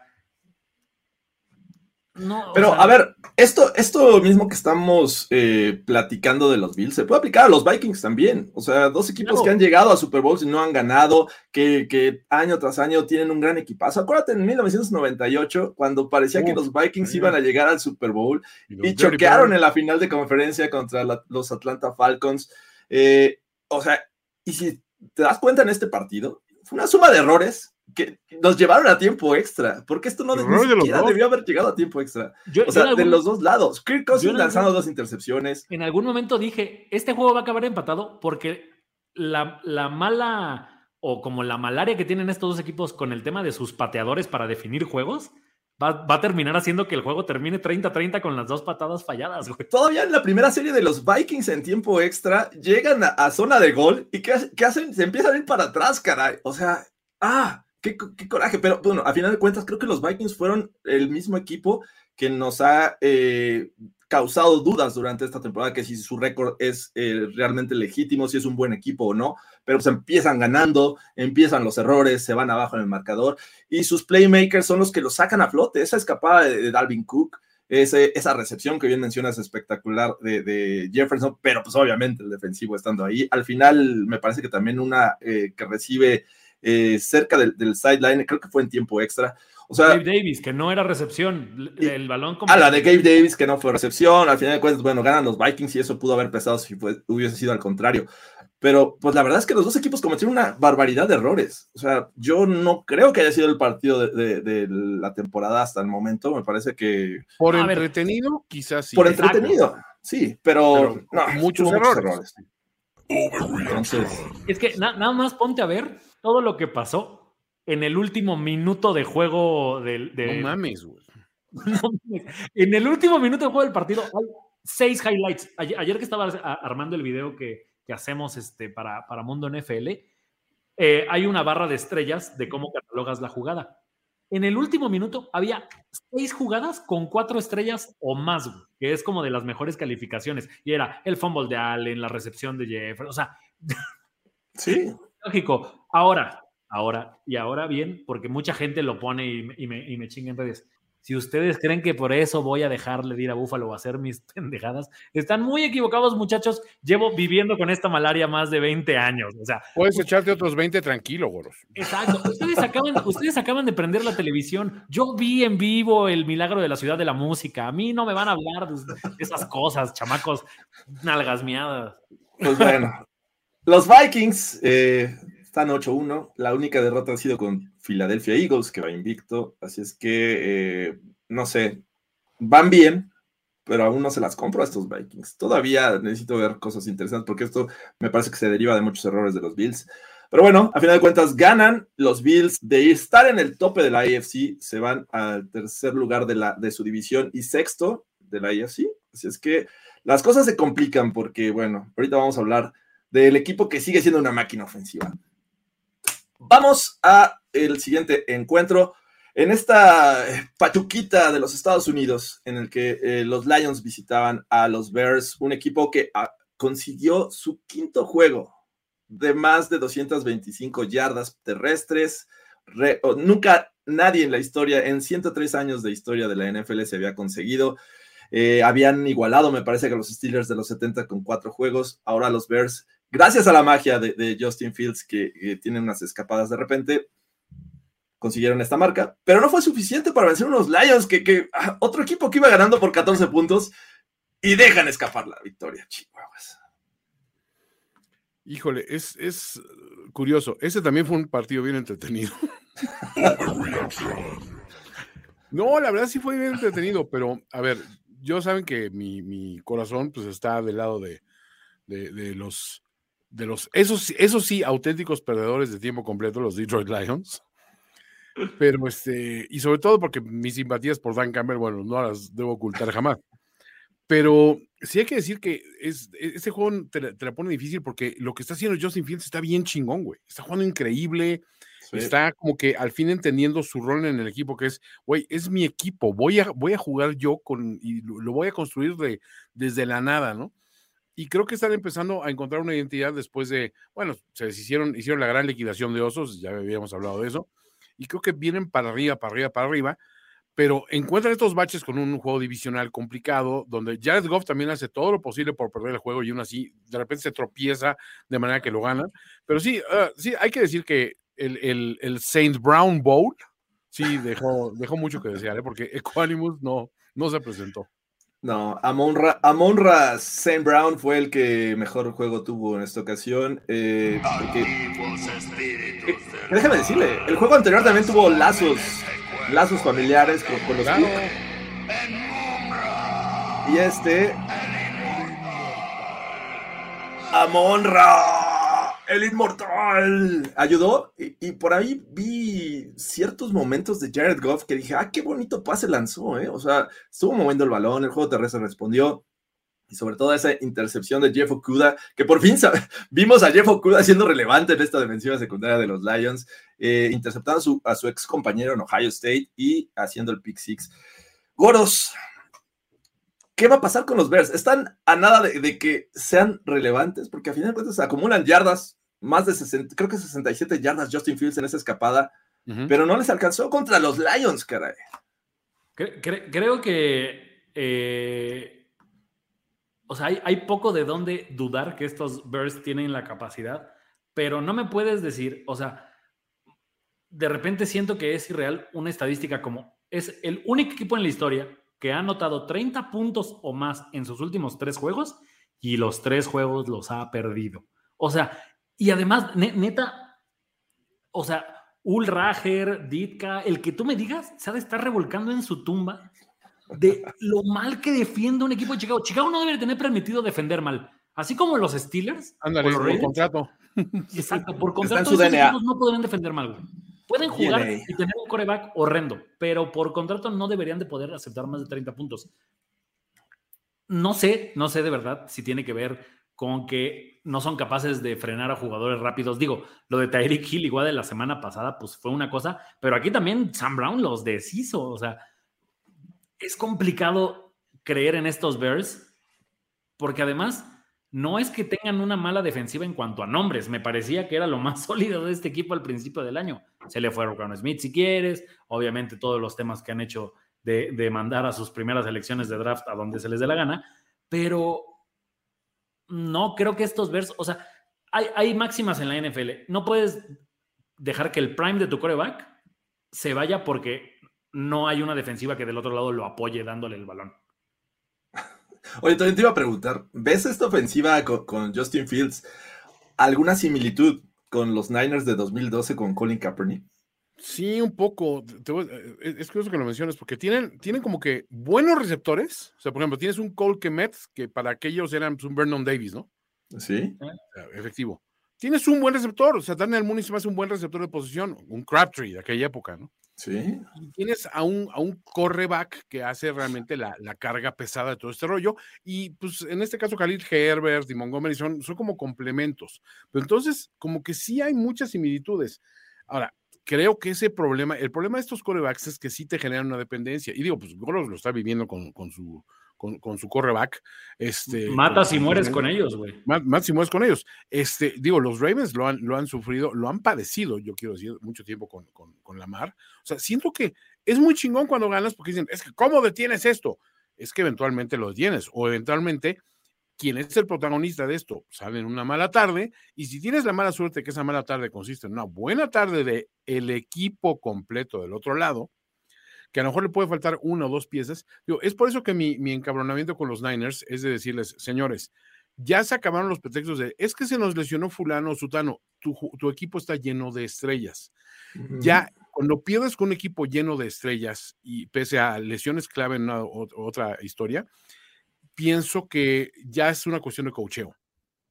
pero a ver, esto, esto mismo que estamos eh, platicando de los Bills se puede aplicar a los Vikings también. O sea, dos equipos que han llegado a Super Bowls y no han ganado, que, año tras año tienen un gran equipazo. Acuérdate en 1998, cuando parecía que los Vikings iban a llegar al Super Bowl y, choquearon en la final de conferencia contra los Atlanta Falcons. Eh, o sea, y si te das cuenta en este partido, fue una suma de errores que nos llevaron a tiempo extra, porque esto no debió haber llegado a tiempo extra. o sea, de los dos lados. Kirk Cousins lanzando dos intercepciones. En algún momento dije, este juego va a acabar empatado porque la, la, mala o como la malaria que tienen estos dos equipos con el tema de sus pateadores para definir juegos, va, a terminar haciendo que el juego termine 30-30 con las dos patadas falladas. Todavía en la primera serie de los Vikings en tiempo extra, llegan a, zona de gol y ¿qué, ¿qué, hacen? Se empiezan a ir para atrás, caray. O sea, ah, Qué, coraje, pero bueno, a final de cuentas creo que los Vikings fueron el mismo equipo que nos ha eh, causado dudas durante esta temporada, que si su récord es eh, realmente legítimo, si es un buen equipo o no, pero pues empiezan ganando, empiezan los errores, se van abajo en el marcador y sus playmakers son los que los sacan a flote. Esa escapada de, Dalvin Cook, esa recepción que bien mencionas espectacular de, Jefferson, pero pues obviamente el defensivo estando ahí. Al final me parece que también una eh, que recibe eh, cerca del, sideline, creo que fue en tiempo extra. O sea, Gabe Davis, que no era recepción, el balón como... Ah, la de Gabe Davis, que no fue recepción, al final de cuentas, bueno, ganan los Vikings y eso pudo haber pesado si hubiese sido al contrario. Pero pues la verdad es que los dos equipos cometieron una barbaridad de errores. O sea, yo no creo que haya sido el partido de, la temporada hasta el momento. Me parece que... Por entretenido, quizás sí. Por entretenido, sí, pero, muchos, errores. es que nada más ponte a ver todo lo que pasó en el último minuto de juego del. De, no mames, güey. *laughs* en el último minuto de juego del partido hay seis highlights. Ayer, que estaba armando el video que, hacemos este, para, para Mundo NFL, eh, hay una barra de estrellas de cómo catalogas la jugada. En el último minuto había seis jugadas con cuatro estrellas o más, que es como de las mejores calificaciones. Y era el fumble de Allen, la recepción de Jefferson, o sea. Sí. Lógico. Ahora, ahora, y ahora bien, porque mucha gente lo pone y, me, y me chinga en redes. Si ustedes creen que por eso voy a dejarle de ir a Búfalo a hacer mis *laughs* pendejadas, están muy equivocados, muchachos. Llevo viviendo con esta malaria más de 20 años. O sea, puedes echarte otros 20 tranquilo, Goros. Exacto. Ustedes acaban, ustedes acaban de prender la televisión. Yo vi en vivo el milagro de la ciudad de la música. A mí no me van a hablar de esas cosas, chamacos, nalgas miadas. Pues bueno, los Vikings eh, están 8-1. La única derrota ha sido con Philadelphia Eagles, que va invicto. Así es que, eh, no sé, van bien, pero aún no se las compro a estos Vikings. Todavía necesito ver cosas interesantes porque esto me parece que se deriva de muchos errores de los Bills. Pero bueno, a final de cuentas, ganan los Bills de estar en el tope de la AFC, se van al tercer lugar de, la, de su división y sexto de la AFC. Así es que las cosas se complican porque, bueno, ahorita vamos a hablar del equipo que sigue siendo una máquina ofensiva. Vamos a el siguiente encuentro en esta eh, pachuquita de los Estados Unidos, en el que eh, los Lions visitaban a los Bears, un equipo que ah, consiguió su quinto juego de más de 225 yardas terrestres. nunca nadie en la historia, en 103 años de historia de la NFL, se había conseguido. Eh, habían igualado, me parece que los Steelers de los 70 con cuatro juegos. Ahora los Bears, gracias a la magia de, Justin Fields, que, que tienen unas escapadas de repente, consiguieron esta marca, pero no fue suficiente para vencer unos Lions, que, ah, otro equipo que iba ganando por 14 puntos y dejan escapar la victoria, chihuahuas. Híjole, es, es curioso. Ese también fue un partido bien entretenido. *laughs* no, la verdad sí fue bien entretenido, pero a ver, yo saben que mi, corazón pues está del lado de, de, los de los esos, esos sí auténticos perdedores de tiempo completo, los Detroit Lions. Pero este, y sobre todo porque mis simpatías por Dan Campbell, bueno, no las debo ocultar jamás. Pero sí hay que decir que es, este juego te, la pone difícil porque lo que está haciendo Justin Fields está bien chingón, güey. Está jugando increíble. Está como que al fin entendiendo su rol en el equipo, que es, güey, es mi equipo, voy a, voy a jugar yo con, y lo, voy a construir de, desde la nada, ¿no? Y creo que están empezando a encontrar una identidad después de, bueno, se hicieron, hicieron la gran liquidación de osos, ya habíamos hablado de eso, y creo que vienen para arriba, para arriba, para arriba, pero encuentran estos baches con un juego divisional complicado, donde Jared Goff también hace todo lo posible por perder el juego y aún así de repente se tropieza de manera que lo ganan. Pero sí, ah, sí, hay que decir que el, el, el Saint Brown Bowl sí dejó, dejó mucho que desear, ¿eh? porque *laughs* Equanimus no, no se presentó. No, Amonra, Amonra Sam Brown fue el que mejor juego tuvo en esta ocasión. Eh, eh, déjame decirle, el juego anterior también tuvo lazos, lazos familiares con, los claro. Y este. Amonra el inmortal ayudó y, por ahí vi ciertos momentos de Jared Goff que dije, ah, qué bonito pase lanzó, ¿eh? O sea, estuvo moviendo el balón, el juego terrestre respondió. Y sobre todo esa intercepción de Jeff Okuda, que por fin *laughs* vimos a Jeff Okuda siendo relevante en esta defensiva secundaria de los Lions, eh, interceptando a su, a su ex compañero en Ohio State y haciendo el pick six. Goros, ¿Qué va a pasar con los Bears? Están a nada de, que sean relevantes, porque a final de cuentas acumulan yardas, más de 60, creo que 67 yardas Justin Fields en esa escapada, pero no les alcanzó contra los Lions, caray. creo que, eh, o sea, hay, hay poco de dónde dudar que estos Bears tienen la capacidad, pero no me puedes decir, o sea, de repente siento que es irreal una estadística como es el único equipo en la historia que ha anotado 30 puntos o más en sus últimos tres juegos y los tres juegos los ha perdido. O sea, y además, neta, o sea, Ulrager, Ditka, el que tú me digas, se ha de estar revolcando en su tumba de lo mal que defiende un equipo de Chicago. Chicago no debe tener permitido defender mal. Así como los Steelers. Ándale, por, contrato. Exacto, por contrato. Esos no podrían defender mal. Pueden jugar y tener un coreback horrendo, pero por contrato no deberían de poder aceptar más de 30 puntos. No sé, no sé de verdad si tiene que ver con que no son capaces de frenar a jugadores rápidos. Digo, lo de Tyreek Hill igual de la semana pasada, pues fue una cosa, pero aquí también Sam Brown los deshizo. O sea, es complicado creer en estos Bears porque además no es que tengan una mala defensiva en cuanto a nombres. Me parecía que era lo más *laughs* sólido de este equipo al principio del año. Se le fue a Smith si quieres. Obviamente todos los temas que han hecho de, mandar a sus primeras elecciones de draft a donde se les dé la gana. Pero no creo que estos vers, o sea, hay, hay máximas en la NFL. No puedes dejar que el prime de tu coreback se vaya porque no hay una defensiva que del otro lado lo apoye dándole el balón. Oye, también te iba a preguntar, ¿ves esta ofensiva con, Justin Fields alguna similitud con los Niners de 2012 con Colin Kaepernick? Sí, un poco. Eh, es curioso que lo menciones porque tienen, tienen como que buenos receptores. O sea, por ejemplo, tienes un Cole Kemet que para aquellos eran pues, un Vernon Davis, ¿no? Sí. Efectivo. Tienes un buen receptor. O sea, Daniel Mooney se me hace un buen receptor de posición. Un Crabtree de aquella época, ¿no? Sí. tienes a un, a un correback que hace realmente la, carga pesada de todo este rollo. Y pues en este caso, Khalil Herbert y Montgomery son, son como complementos. Pero entonces, como que sí hay muchas similitudes. Ahora, creo que ese problema, el problema de estos corebacks es que sí te generan una dependencia. Y digo, pues Goros lo está viviendo con, con su con, su correback. Este, Matas y mueres con ellos, güey. Matas y mueres con ellos. Este, digo, los Ravens lo han, lo han sufrido, lo han padecido, yo quiero decir, mucho tiempo con, con, con Lamar. O sea, siento que es muy chingón cuando ganas porque dicen, es que, ¿cómo detienes esto? es que eventualmente lo tienes o eventualmente quien es el protagonista de esto sale en una mala tarde y si tienes la mala suerte que esa mala tarde consiste en una buena tarde de el equipo completo del otro lado, que a lo mejor le puede faltar una o dos piezas. Digo, es por eso que mi, mi encabronamiento con los Niners es de decirles, señores, ya se acabaron los pretextos de, es que se nos lesionó fulano o sutano, tu, tu, equipo está lleno de estrellas. Ya cuando pierdes con un equipo lleno de estrellas y pese a lesiones clave en una, otra historia, pienso que ya es una cuestión de cocheo.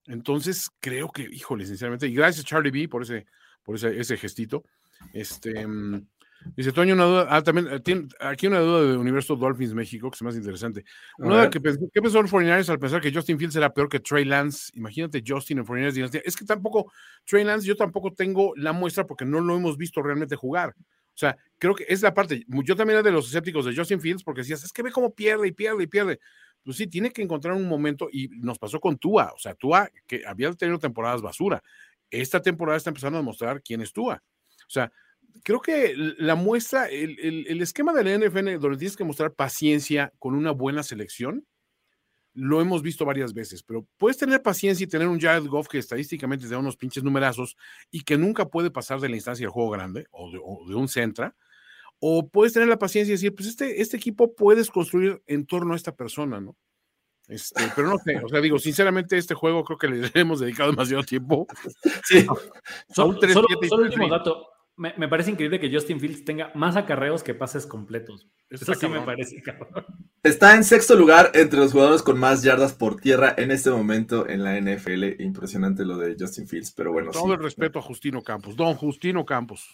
Entonces, creo que, híjole, sinceramente, y gracias Charlie B por ese, por ese, ese gestito. Este, mm, dice Toño, una duda, ah, también, eh, tiene, aquí una duda de Universo Dolphins México, que es más interesante. Una duda que ¿qué pensó el 49 al pensar que Justin Fields era peor que Trey Lance? Imagínate Justin en 49 Es que tampoco, Trey Lance, yo tampoco tengo la muestra porque no lo hemos visto realmente jugar. O sea, creo que es la parte, yo también era de los escépticos de Justin Fields porque decías, es que ve cómo pierde y pierde y pierde pues sí, tiene que encontrar un momento y nos pasó con Tua, o sea, Tua que había tenido temporadas basura. Esta temporada está empezando a mostrar quién es Tua. O sea, creo que la muestra, el, el, esquema de la NFL donde tienes que mostrar paciencia con una buena selección, lo hemos visto varias veces, pero puedes tener paciencia y tener un Jared Goff que estadísticamente te da unos pinches numerazos y que nunca puede pasar de la instancia del juego grande o de, o de un centra, o puedes tener la paciencia y decir, pues este, este equipo puedes construir en torno a esta persona, ¿no? Este, pero no sé, o sea, digo, sinceramente, este juego creo que le *laughs* hemos dedicado demasiado tiempo. Sí. *laughs* solo, solo, solo último dato. Me, me, parece increíble que Justin Fields tenga más acarreos que pases completos. Eso sí me parece cabrón. Está en sexto lugar entre los jugadores con más yardas por tierra en este momento en la NFL. Impresionante lo de Justin Fields, pero bueno. Todo sí. el respeto a Justino Campos, don Justino Campos.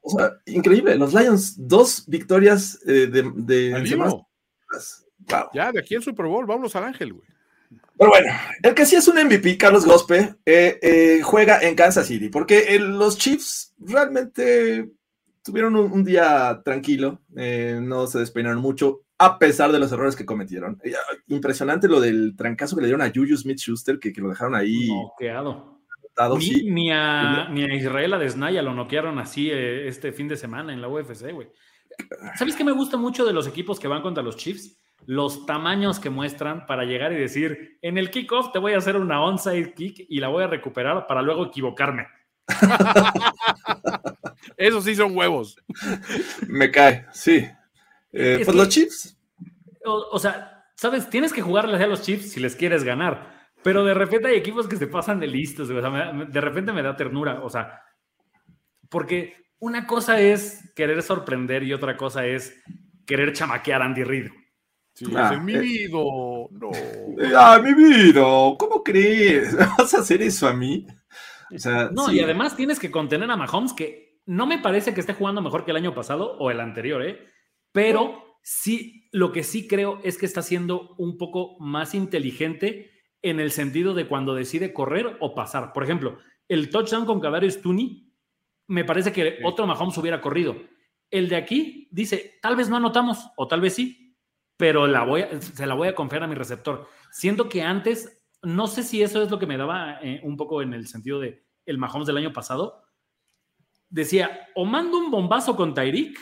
O sea, increíble. Los Lions, dos victorias eh, de. de wow. Ya, de aquí en Super Bowl, vámonos al Ángel, güey. Pero bueno, el que sí es un MVP, Carlos Gospe, eh, eh, juega en Kansas City, porque el, los Chiefs realmente tuvieron un, un día tranquilo, eh, no se despeinaron mucho, a pesar de los errores que cometieron. Impresionante lo del trancazo que le dieron a Juju Smith Schuster, que, que, lo dejaron ahí. Noqueado. Ni, sí. ni, a, ni, a, Israel Adesnaya lo noquearon así eh, este fin de semana en la UFC, güey. ¿Sabes qué me gusta mucho de los equipos que van contra los Chiefs? Los tamaños que muestran para llegar y decir, en el kickoff te voy a hacer una onside kick y la voy a recuperar para luego equivocarme. *laughs* Esos sí son huevos. Me cae, sí. Eh, pues que, los Chiefs. O, o, sea, sabes, tienes que jugarles a los Chiefs si les quieres ganar. Pero de repente hay equipos que se pasan de listos, o sea, me, de repente me da ternura, o sea, porque una cosa es querer sorprender y otra cosa es querer chamaquear a Andy Reid. Sí, ah, es mi eh, vida, no. Ah, mi vida, ¿cómo crees? *laughs* ¿Vas a hacer eso a mí? O sea, no, sí. y además tienes que contener a Mahomes, que no me parece que esté jugando mejor que el año pasado o el anterior, ¿eh? Pero sí, lo que sí creo es que está siendo un poco más inteligente en el sentido de cuando decide correr o pasar. Por ejemplo, el touchdown con Kadarius Tooney, me parece que sí. otro Mahomes hubiera corrido. El de aquí dice, tal vez no anotamos, o tal vez sí, pero la voy se la voy a confiar a mi receptor. Siento que antes, no sé si eso es lo que me daba eh, un poco en el sentido de el Mahomes del año pasado. Decía, o mando un bombazo con Tyreek,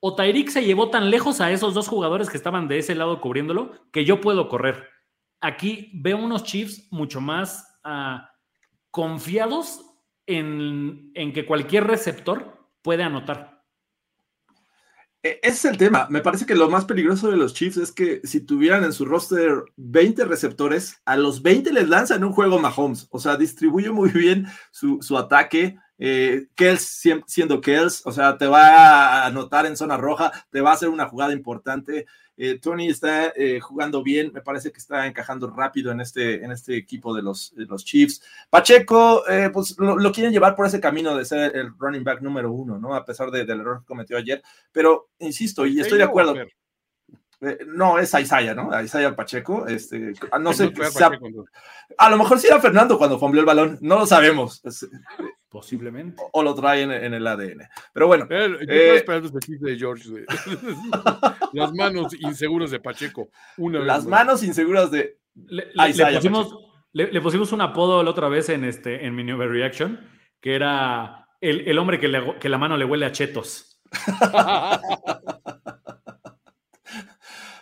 o Tyreek se llevó tan lejos a esos dos jugadores que estaban de ese lado cubriéndolo, que yo puedo correr aquí veo unos Chiefs mucho más uh, confiados en, en, que cualquier receptor puede anotar. E, ese es el tema. Me parece que lo más peligroso de los Chiefs es que si tuvieran en su roster 20 receptores, a los 20 les lanzan un juego Mahomes. O sea, distribuye muy bien su, su ataque. Eh, Kels siendo Kels, o sea, te va a anotar en zona roja, te va a hacer una jugada importante. Eh, Tony está eh, jugando bien, me parece que está encajando rápido en este, en este equipo de los, de los Chiefs. Pacheco, eh, pues lo, lo, quieren llevar por ese camino de ser el running back número uno, ¿no? A pesar de, del error que cometió ayer, pero insisto, y estoy de acuerdo. Eh, no, es Isaiah, ¿no? Isaiah Pacheco. Este, no sé. sea, a lo mejor sí era Fernando cuando fombleó el balón, no lo sabemos. Posiblemente. O, o, lo trae en, en, el ADN. Pero bueno. Eh, yo eh, esperando este chiste de George. De... *laughs* Las manos inseguras de Pacheco. Una Las vez manos inseguras de. Le, le, le, pusimos, le, pusimos, un apodo la otra vez en, este, en mi Reaction, que era el, el hombre que, que la mano le huele a chetos. *laughs*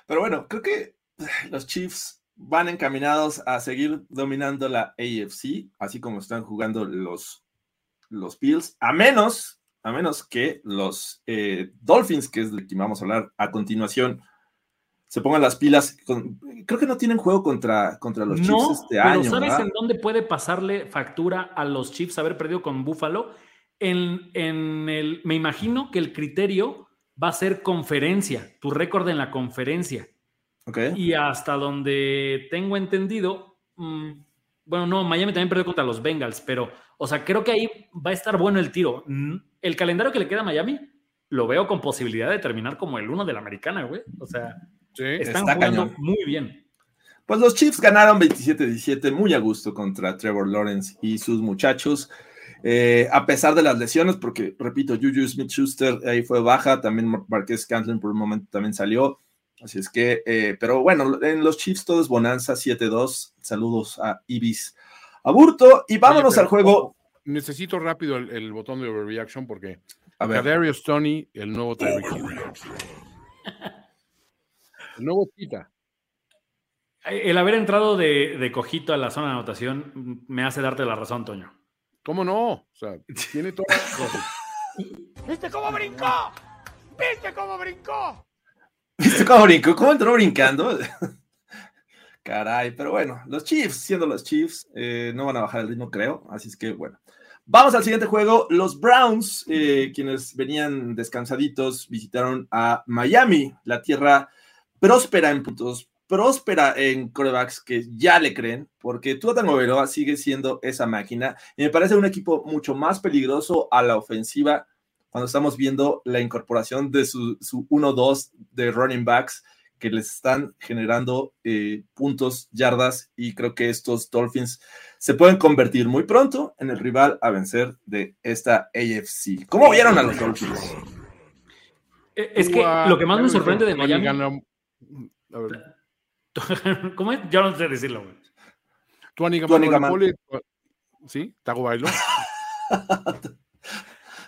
Pero bueno, creo que los Chiefs van encaminados a seguir dominando la AFC, así como están jugando los, los Bills, a menos, a menos que los eh, Dolphins, que es de que vamos a hablar a continuación, se pongan las pilas. creo que no tienen juego contra, contra los Chiefs este pero año. ¿Sabes en dónde puede pasarle factura a los Chiefs haber perdido con Buffalo? En, en el, me imagino que el criterio va a ser conferencia, tu récord en la conferencia. Y hasta donde tengo entendido, mm, bueno, no, Miami también perdió contra los Bengals, pero, o sea, creo que ahí va a estar bueno el tiro. Mm, el calendario que le queda a Miami lo veo con posibilidad de terminar como el uno de la americana, güey. O sea, están jugando muy bien. Pues los Chiefs ganaron 27-17 muy a gusto contra Trevor Lawrence y sus muchachos. Eh, a pesar de las lesiones, porque repito, Juju Smith Schuster ahí fue baja, también Marquez Cantlin por un momento también salió. Así es que, eh, pero bueno, en los Chiefs todo es bonanza 7-2. Saludos a Ibis Aburto y vámonos al juego. Necesito rápido el, botón de overreaction porque a ver. Darius Tony, el nuevo Tyreek El nuevo Tita. El haber entrado de, de, cojito a la zona de anotación me hace darte la razón, Toño. ¿Cómo no? O sea, tiene todo. *laughs* ¿Viste cómo brincó? ¿Viste cómo brincó? ¿Viste cómo brincó? ¿Cómo entró brincando? Caray, pero bueno, los Chiefs, siendo los Chiefs, eh, no van a bajar el ritmo, creo. Así es que bueno. Vamos al siguiente juego. Los Browns, eh, quienes venían descansaditos, visitaron a Miami, la tierra próspera en puntos, próspera en corebacks que ya le creen, porque Tua Tagovailoa sigue siendo esa máquina y me parece un equipo mucho más peligroso a la ofensiva cuando estamos viendo la incorporación de su, 1-2 de running backs que les están generando eh, puntos, yardas, y creo que estos Dolphins se pueden convertir muy pronto en el rival a vencer de esta AFC. ¿Cómo vieron a los Dolphins? Eh, es que lo que más me sorprende de Miami. *laughs* ¿Cómo es? Yo no sé decirlo, güey. ¿Sí? ¿Tago bailo? *laughs*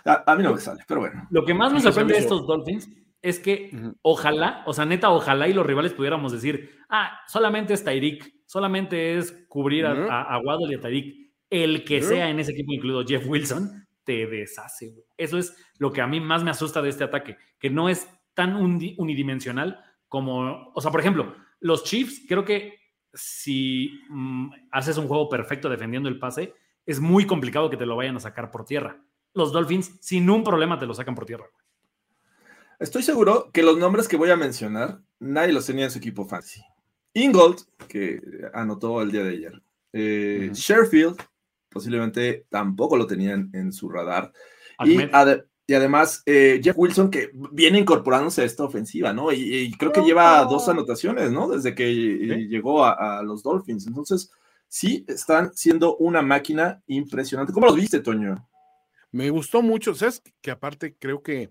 A, mí no me sale, pero bueno. Lo que más me sorprende de estos Dolphins es que ojalá, o sea, neta, ojalá y los rivales pudiéramos decir, ah, solamente es Tyreek, solamente es cubrir a, Waddle y a Tyreek. El que sea en ese equipo, incluido Jeff Wilson, te deshace. Eso es lo que a mí más me asusta de este ataque, que no es tan unidimensional como, o sea, por ejemplo, los Chiefs, creo que si mm, haces un juego perfecto defendiendo el pase, es muy complicado que te lo vayan a sacar por tierra los Dolphins sin un problema te lo sacan por tierra. Estoy seguro que los nombres que voy a mencionar, nadie los tenía en su equipo fancy. Ingold, que anotó el día de ayer. Eh, Sherfield, posiblemente tampoco lo tenían en su radar. Y, además, eh, Jeff Wilson, que viene incorporándose a esta ofensiva, ¿no? Y, creo que lleva dos anotaciones, ¿no? Desde que llegó a, a, los Dolphins. Entonces, sí, están siendo una máquina impresionante. ¿Cómo los viste, Toño? Me gustó mucho, ¿sabes? Que aparte creo que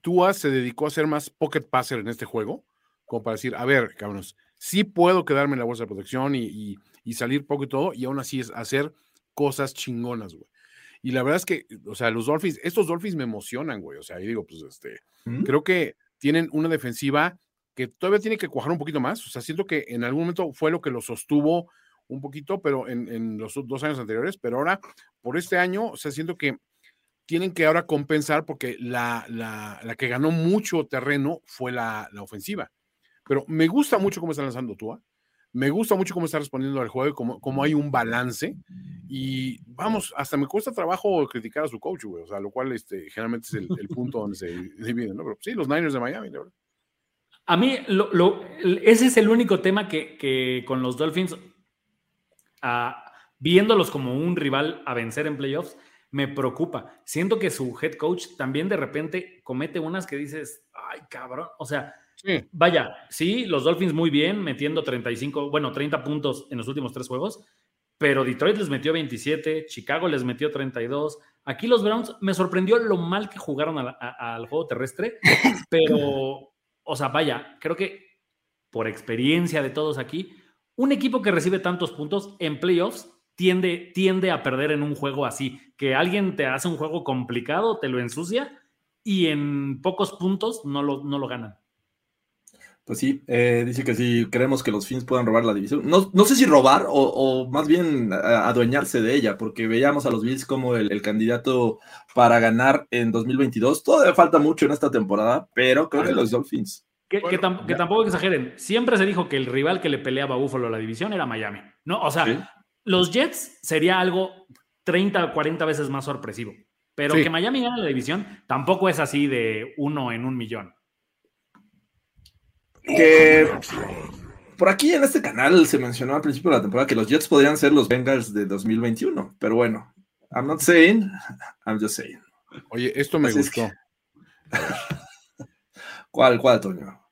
Tua se dedicó a ser más pocket passer en este juego, como para decir, a ver, cabrones, sí puedo quedarme en la bolsa de protección y, salir poco y todo, y aún así es hacer cosas chingonas, güey. Y la verdad es que, o sea, los Dolphins, estos Dolphins me emocionan, güey. O sea, y digo, pues, este, ¿Mm? creo que tienen una defensiva que todavía tiene que cuajar un poquito más. O sea, siento que en algún momento fue lo que lo sostuvo un poquito, pero en, los dos años anteriores, pero ahora, por este año, o sea, siento que tienen que ahora compensar porque la, la, que ganó mucho terreno fue la, ofensiva. Pero me gusta mucho cómo está lanzando Tua. Me gusta mucho cómo está respondiendo al juego, cómo, cómo hay un balance. Y vamos, hasta me cuesta trabajo criticar a su coach, güey. O sea, lo cual este, generalmente es el, punto donde se dividen, ¿no? Pero sí, los Niners de Miami, verdad. A mí, lo, ese es el único tema que, que con los Dolphins viéndolos como un rival a vencer en playoffs, me preocupa. Siento que su head coach también de repente comete unas que dices, ay, cabrón. O sea, vaya, sí, los Dolphins muy bien, metiendo 35, bueno, 30 puntos en los últimos tres juegos, pero Detroit les metió 27, Chicago les metió 32. Aquí los Browns me sorprendió lo mal que jugaron al juego terrestre, *laughs* pero, o sea, vaya, creo que por experiencia de todos aquí, un equipo que recibe tantos puntos en playoffs tiende, tiende a perder en un juego así, que alguien te hace un juego complicado, te lo ensucia y en pocos puntos no lo, no lo ganan. Pues sí, eh, dice que si creemos que los Fins puedan robar la división. No, no sé si robar o, o más bien adueñarse de ella, porque veíamos a los Bills como el, el candidato para ganar en 2022. Todavía falta mucho en esta temporada, pero creo que los Dolphins. Que, que tam- que tampoco exageren. Siempre se dijo que el rival que le peleaba a Buffalo la división era Miami. No, o sea, Sí. Los Jets sería algo 30 o 40 veces más sorpresivo. Pero Sí. que Miami gane la división tampoco es así de uno en un millón. Que por aquí en este canal se mencionó al principio de la temporada que los Jets podrían ser los Bengals de 2021, pero bueno, I'm not saying, I'm just saying. Oye, esto me Así es gustó. *laughs* ¿Cuál, cuál, Toño?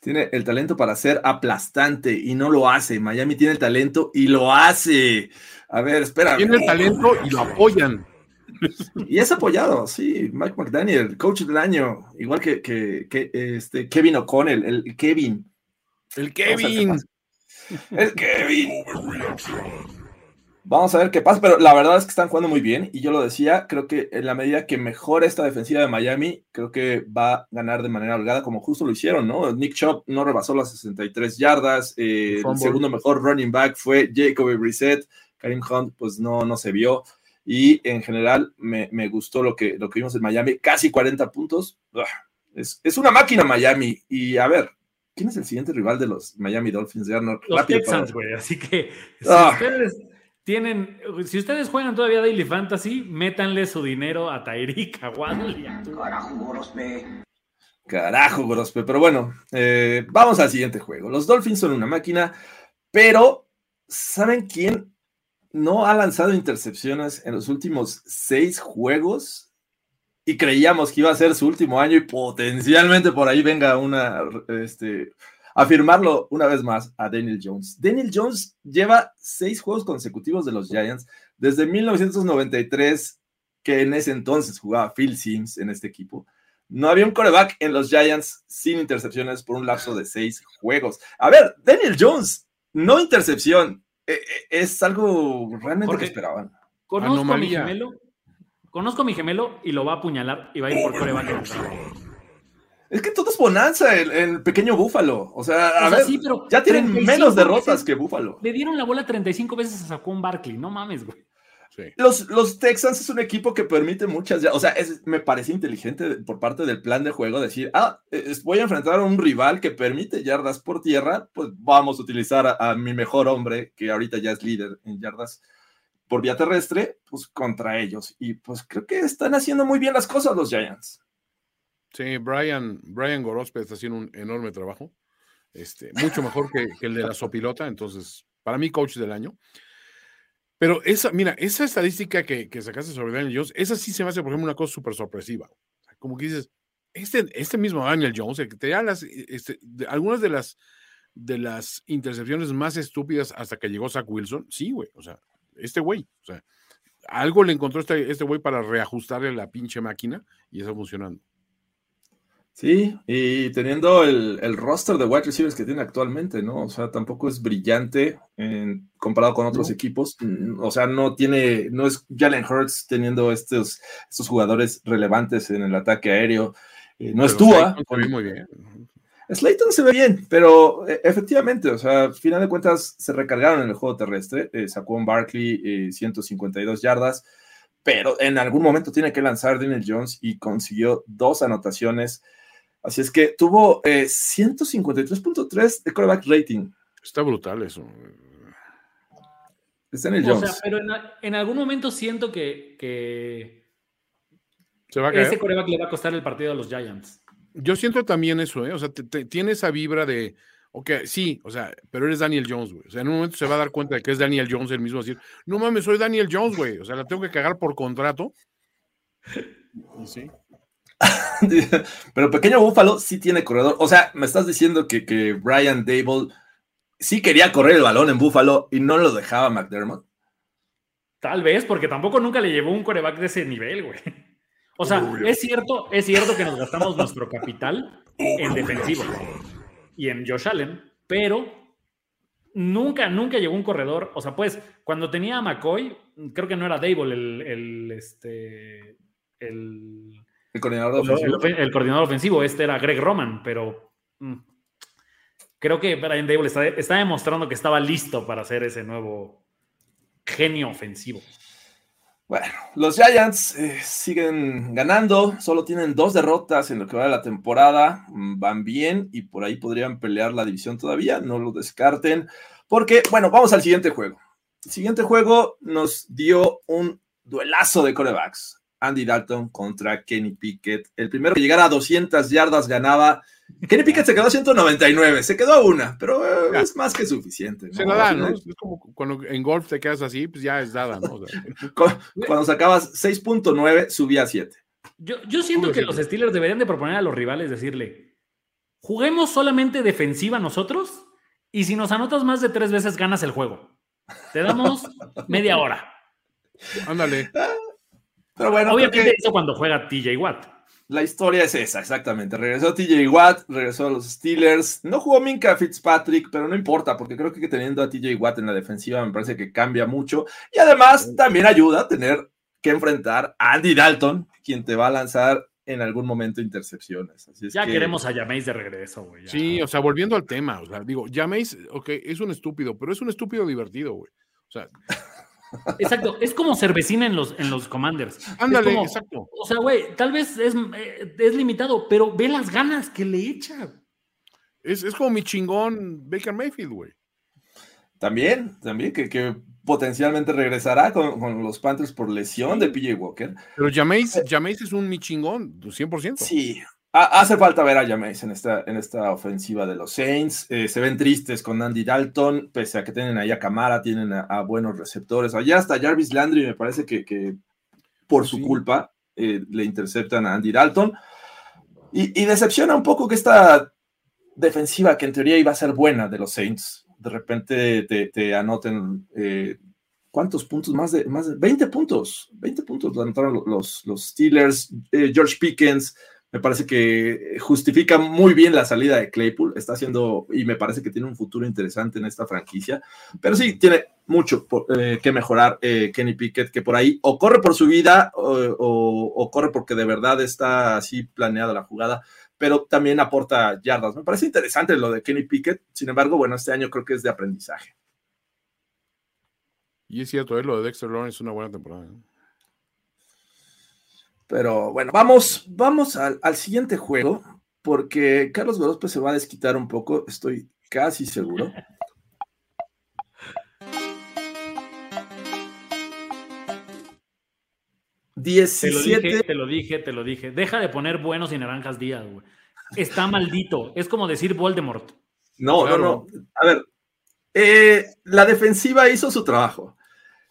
Tiene el talento para ser aplastante y no lo hace. Miami tiene el talento y lo hace. A ver, espera. Tiene el talento y lo apoyan. Y es apoyado, sí. Mike McDaniel, coach del año, igual que, que- que, este, Kevin O'Connell, el Kevin. El Kevin. El Kevin. Vamos a ver qué pasa, pero la verdad es que están jugando muy bien y yo lo decía, creo que en la medida que mejore esta defensiva de Miami, creo que va a ganar de manera holgada como justo lo hicieron, ¿no? Nick Chubb no rebasó las 63 yardas, eh, el segundo mejor running back fue Jacoby Brissett, Karim Hunt pues no, no se vio y en general me, me gustó lo que, lo que vimos en Miami, casi 40 puntos, es, es una máquina Miami y a ver, ¿quién es el siguiente rival de los Miami Dolphins? Ya no- Los rápido Texans, güey. Así que si Ah. ustedes tienen, si ustedes juegan todavía Daily Fantasy, métanle su dinero a Tyreek, a Waddle y a Tua. Carajo, Gorospe. Pero bueno, eh, vamos al siguiente juego. Los Dolphins son una máquina, pero ¿saben quién no ha lanzado intercepciones en los últimos seis juegos? Y creíamos que iba a ser su último año y potencialmente por ahí venga una, este, afirmarlo una vez más a Daniel Jones. Daniel Jones lleva seis juegos consecutivos de los Giants desde 1993, que en ese entonces jugaba Phil Sims en este equipo. No había un coreback en los Giants sin intercepciones por un lapso de seis juegos. A ver, Daniel Jones, no intercepción, eh, eh, es algo realmente Porque- que esperaban. Conozco a mi gemelo, conozco a mi gemelo y lo va a apuñalar y va a ir por coreback en el draft. Es que todo es bonanza en el pequeño Búfalo. O sea, a O sea, ver, sí, pero ya tienen 35 menos derrotas veces que Búfalo. Le dieron la bola 35 veces a Saquon Barkley, no mames, güey. Sí. Los, los Texans es un equipo que permite muchas, ya- o sea, es- me parece inteligente por parte del plan de juego decir, ah, es- voy a enfrentar a un rival que permite yardas por tierra, pues vamos a utilizar a, a mi mejor hombre, que ahorita ya es líder en yardas por vía terrestre, pues contra ellos. Y pues creo que están haciendo muy bien las cosas los Giants. Sí, Brian, Brian Gorospe está haciendo un enorme trabajo. Este, mucho mejor que, el de la sopilota. Entonces, para mí, coach del año. Pero esa, mira, esa estadística que, que sacaste sobre Daniel Jones, esa sí se me hace, por ejemplo, una cosa súper sorpresiva. Como que dices, este, este mismo Daniel Jones, el que te las, este, algunas de las, de las intercepciones más estúpidas hasta que llegó Zach Wilson, sí, güey, o sea, este güey, o sea, algo le encontró este, este güey para reajustarle la pinche máquina y está funcionando. Sí, y teniendo el, el roster de wide receivers que tiene actualmente, ¿no? O sea, tampoco es brillante en- comparado con otros No. equipos. Mm, O sea, no tiene, no es Jalen Hurts teniendo estos, estos jugadores relevantes en el ataque aéreo. Eh, no es Pero Tua. Slayton se ve muy bien. Slayton se ve bien, pero eh, efectivamente, o sea, al final de cuentas se recargaron en el juego terrestre. Eh, sacó un Barkley eh, 152 yardas, pero en algún momento tiene que lanzar Daniel Jones y consiguió dos anotaciones. Así es que tuvo eh, 153.3 de quarterback rating. Está brutal eso. Es Daniel O Jones. sea, pero en, en algún momento siento que, que Se va a caer. ese coreback le va a costar el partido a los Giants. Yo siento también eso, ¿eh? O sea, te- te- tiene esa vibra de, ok, sí, o sea, pero eres Daniel Jones, güey. O sea, en un momento se va a dar cuenta de que es Daniel Jones el mismo, decir, no mames, soy Daniel Jones, güey. O sea, la tengo que cagar por contrato. Y sí. *laughs* pero pequeño Búfalo sí tiene corredor. O sea, me estás diciendo que, que Brian Dable sí quería correr el balón en Búfalo y no lo dejaba McDermott. Tal vez, porque tampoco nunca le llevó un coreback de ese nivel, güey. O sea, es cierto, es cierto que nos gastamos nuestro capital en defensivo y en Josh Allen, pero nunca, nunca llegó un corredor. O sea, pues, cuando tenía a McCoy, creo que no era Dable el, el, este, el, El coordinador ofensivo. el coordinador ofensivo, este era Greg Roman, pero mm, creo que Brian Dable está, está demostrando que estaba listo para hacer ese nuevo genio ofensivo. Bueno, los Giants eh, siguen ganando, solo tienen dos derrotas en lo que va de la temporada, mm, van bien y por ahí podrían pelear la división todavía, no lo descarten, porque, bueno, vamos al siguiente juego. El siguiente juego nos dio un duelazo de corebacks. Andy Dalton contra Kenny Pickett. El primero que llegara a 200 yardas ganaba. Kenny Pickett se quedó a 199, se quedó a una, pero eh, es más que suficiente. ¿no? Se la dan, ¿no? Es como cuando en golf te quedas así, pues ya es dada, ¿no? O sea, *laughs* Cu- Cuando sacabas 6.9, subía a 7. Yo, yo siento que los Steelers deberían de proponer a los rivales decirle, juguemos solamente defensiva nosotros y si nos anotas más de tres veces ganas el juego. Te damos *laughs* media hora. ándale. Pero bueno, Obviamente que eso cuando juega TJ Watt. la historia es esa, exactamente. Regresó TJ Watt, regresó a los Steelers. No jugó Minka Fitzpatrick, pero no importa, porque creo que teniendo a TJ Watt en la defensiva me parece que cambia mucho. Y además también ayuda a tener que enfrentar a Andy Dalton, quien te va a lanzar en algún momento intercepciones. Así es Ya que- queremos a Jameis de regreso, güey. Sí, o sea, volviendo al tema, o sea, digo, Jameis, ok, es un estúpido, pero es un estúpido divertido, güey. O sea, Exacto, es como cervecina en los, en los Commanders. Ándale, como- exacto. O sea, güey, tal vez es, eh, es limitado, pero ve las ganas que le echa. Es, es como mi chingón Baker Mayfield, güey. También, también, que, que potencialmente regresará con, con los Panthers por lesión de PJ Walker. Pero Jameis, Jameis es un mi chingón, 100%. Sí, hace falta ver a Jameis en esta, en esta ofensiva de los Saints. Eh, se ven tristes con Andy Dalton, pese a que tienen ahí a Camara, tienen a, a buenos receptores. Allá hasta Jarvis Landry, me parece que, que por su Sí. culpa eh, le interceptan a Andy Dalton. Y, y decepciona un poco que esta defensiva, que en teoría iba a ser buena de los Saints, de repente te, te anoten. eh, ¿Cuántos puntos? Más de, más de 20 puntos. 20 puntos lo anotaron lo- los, los Steelers. George Pickens, me parece que justifica muy bien la salida de Claypool. Está haciendo, y me parece que tiene un futuro interesante en esta franquicia. Pero sí, tiene mucho eh, que mejorar eh, Kenny Pickett, que por ahí o corre por su vida o, corre porque de verdad está así planeada la jugada, pero también aporta yardas. Me parece interesante lo de Kenny Pickett. Sin embargo, bueno, este año creo que es de aprendizaje. Y es cierto, eh, lo de Dexter Lawrence es una buena temporada. Pero bueno, vamos, vamos al, al siguiente juego, porque Carlos Gorospe se va a desquitar un poco, estoy casi seguro. Te lo 17. dije, te lo dije, te lo dije. Deja de poner buenos y naranjas días, güey. Está maldito. Es como decir Voldemort. No, Claro. no, no. A ver, eh, la defensiva hizo su trabajo.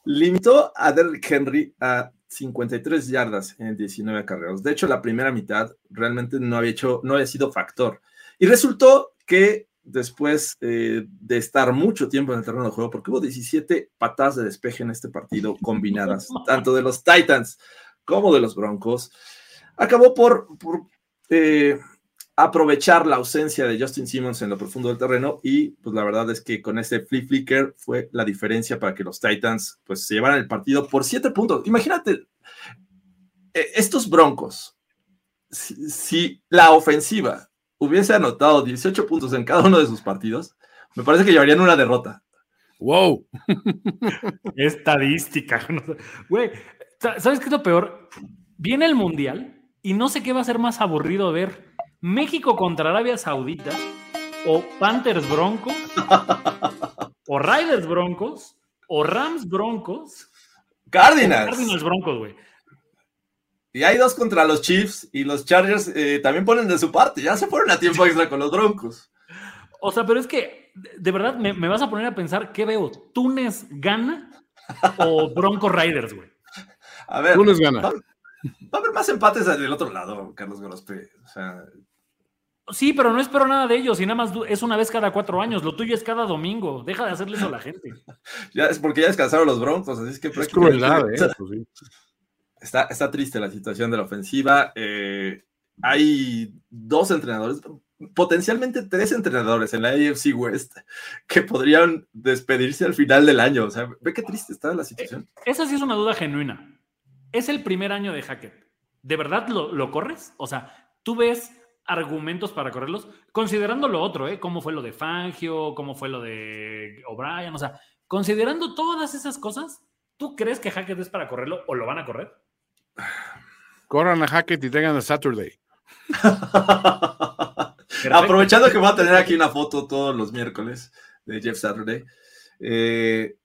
Limitó a Derrick Henry a 53 yardas en 19 carreras. De hecho, la primera mitad realmente no había hecho, no había sido factor. Y resultó que después eh, de estar mucho tiempo en el terreno de juego, porque hubo 17 patadas de despeje en este partido combinadas, *laughs* tanto de los Titans como de los Broncos, acabó por, por eh, aprovechar la ausencia de Justin Simmons en lo profundo del terreno y pues la verdad es que con ese flip flicker fue la diferencia para que los Titans pues se llevaran el partido por siete puntos. Imagínate, eh, estos Broncos, si, si la ofensiva hubiese anotado 18 puntos en cada uno de sus partidos, me parece que llevarían una derrota. ¡Wow! *laughs* Estadística. Güey, sa- ¿sabes qué es lo peor? Viene el Mundial y no sé qué va a ser más aburrido ver. México contra Arabia Saudita o Panthers Broncos *laughs* o Raiders Broncos o Rams Broncos Cardinals. Cardinals Broncos, güey. Y hay dos contra los Chiefs y los Chargers eh, también ponen de su parte. Ya se fueron a tiempo extra con los Broncos. O sea, pero es que de- verdad me, me vas a poner a pensar qué veo. ¿Túnez gana o Broncos Raiders, güey? A ver, Túnez gana. Va, va a haber más empates del otro lado, Carlos Gorospe. O sea, Sí, pero no espero nada de ellos y nada más es una vez cada cuatro años. Lo tuyo es cada domingo. Deja de hacerle eso a la gente. *laughs* ya es porque ya descansaron los Broncos, así es que Es crueldad, *laughs* ¿eh? está, Pues sí. está, está triste la situación de la ofensiva. Eh, hay dos entrenadores, potencialmente tres entrenadores en la AFC West que podrían despedirse al final del año. O sea, ve qué triste está la situación. Esa sí es una duda genuina. Es el primer año de Hackett. ¿De verdad lo, lo corres? O sea, tú ves argumentos para correrlos, considerando lo otro, ¿eh? Cómo fue lo de Fangio, cómo fue lo de O'Brien, o sea, considerando todas esas cosas, ¿tú crees que Hackett es para correrlo o lo van a correr? Corran a Hackett y tengan a Saturday. *laughs* Aprovechando que voy a tener aquí una foto todos los miércoles de Jeff Saturday, eh,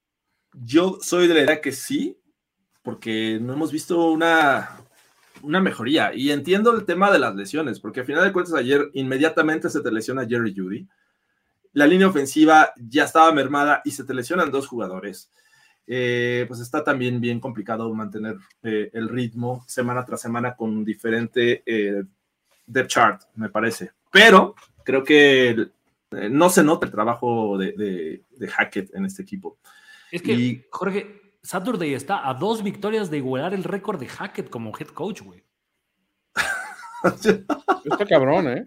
yo soy de la idea que sí, porque no hemos visto una, una mejoría. Y entiendo el tema de las lesiones, porque al final de cuentas ayer inmediatamente se te lesiona Jerry Judy. La línea ofensiva ya estaba mermada y se te lesionan dos jugadores. Eh, pues está también bien complicado mantener eh, el ritmo semana tras semana con un diferente eh, depth chart, me parece. Pero creo que eh, no se nota el trabajo de, de, de Hackett en este equipo. Es que, Y- Jorge, Saturday está a dos victorias de igualar el récord de Hackett como head coach, güey. *laughs* Está cabrón, ¿eh?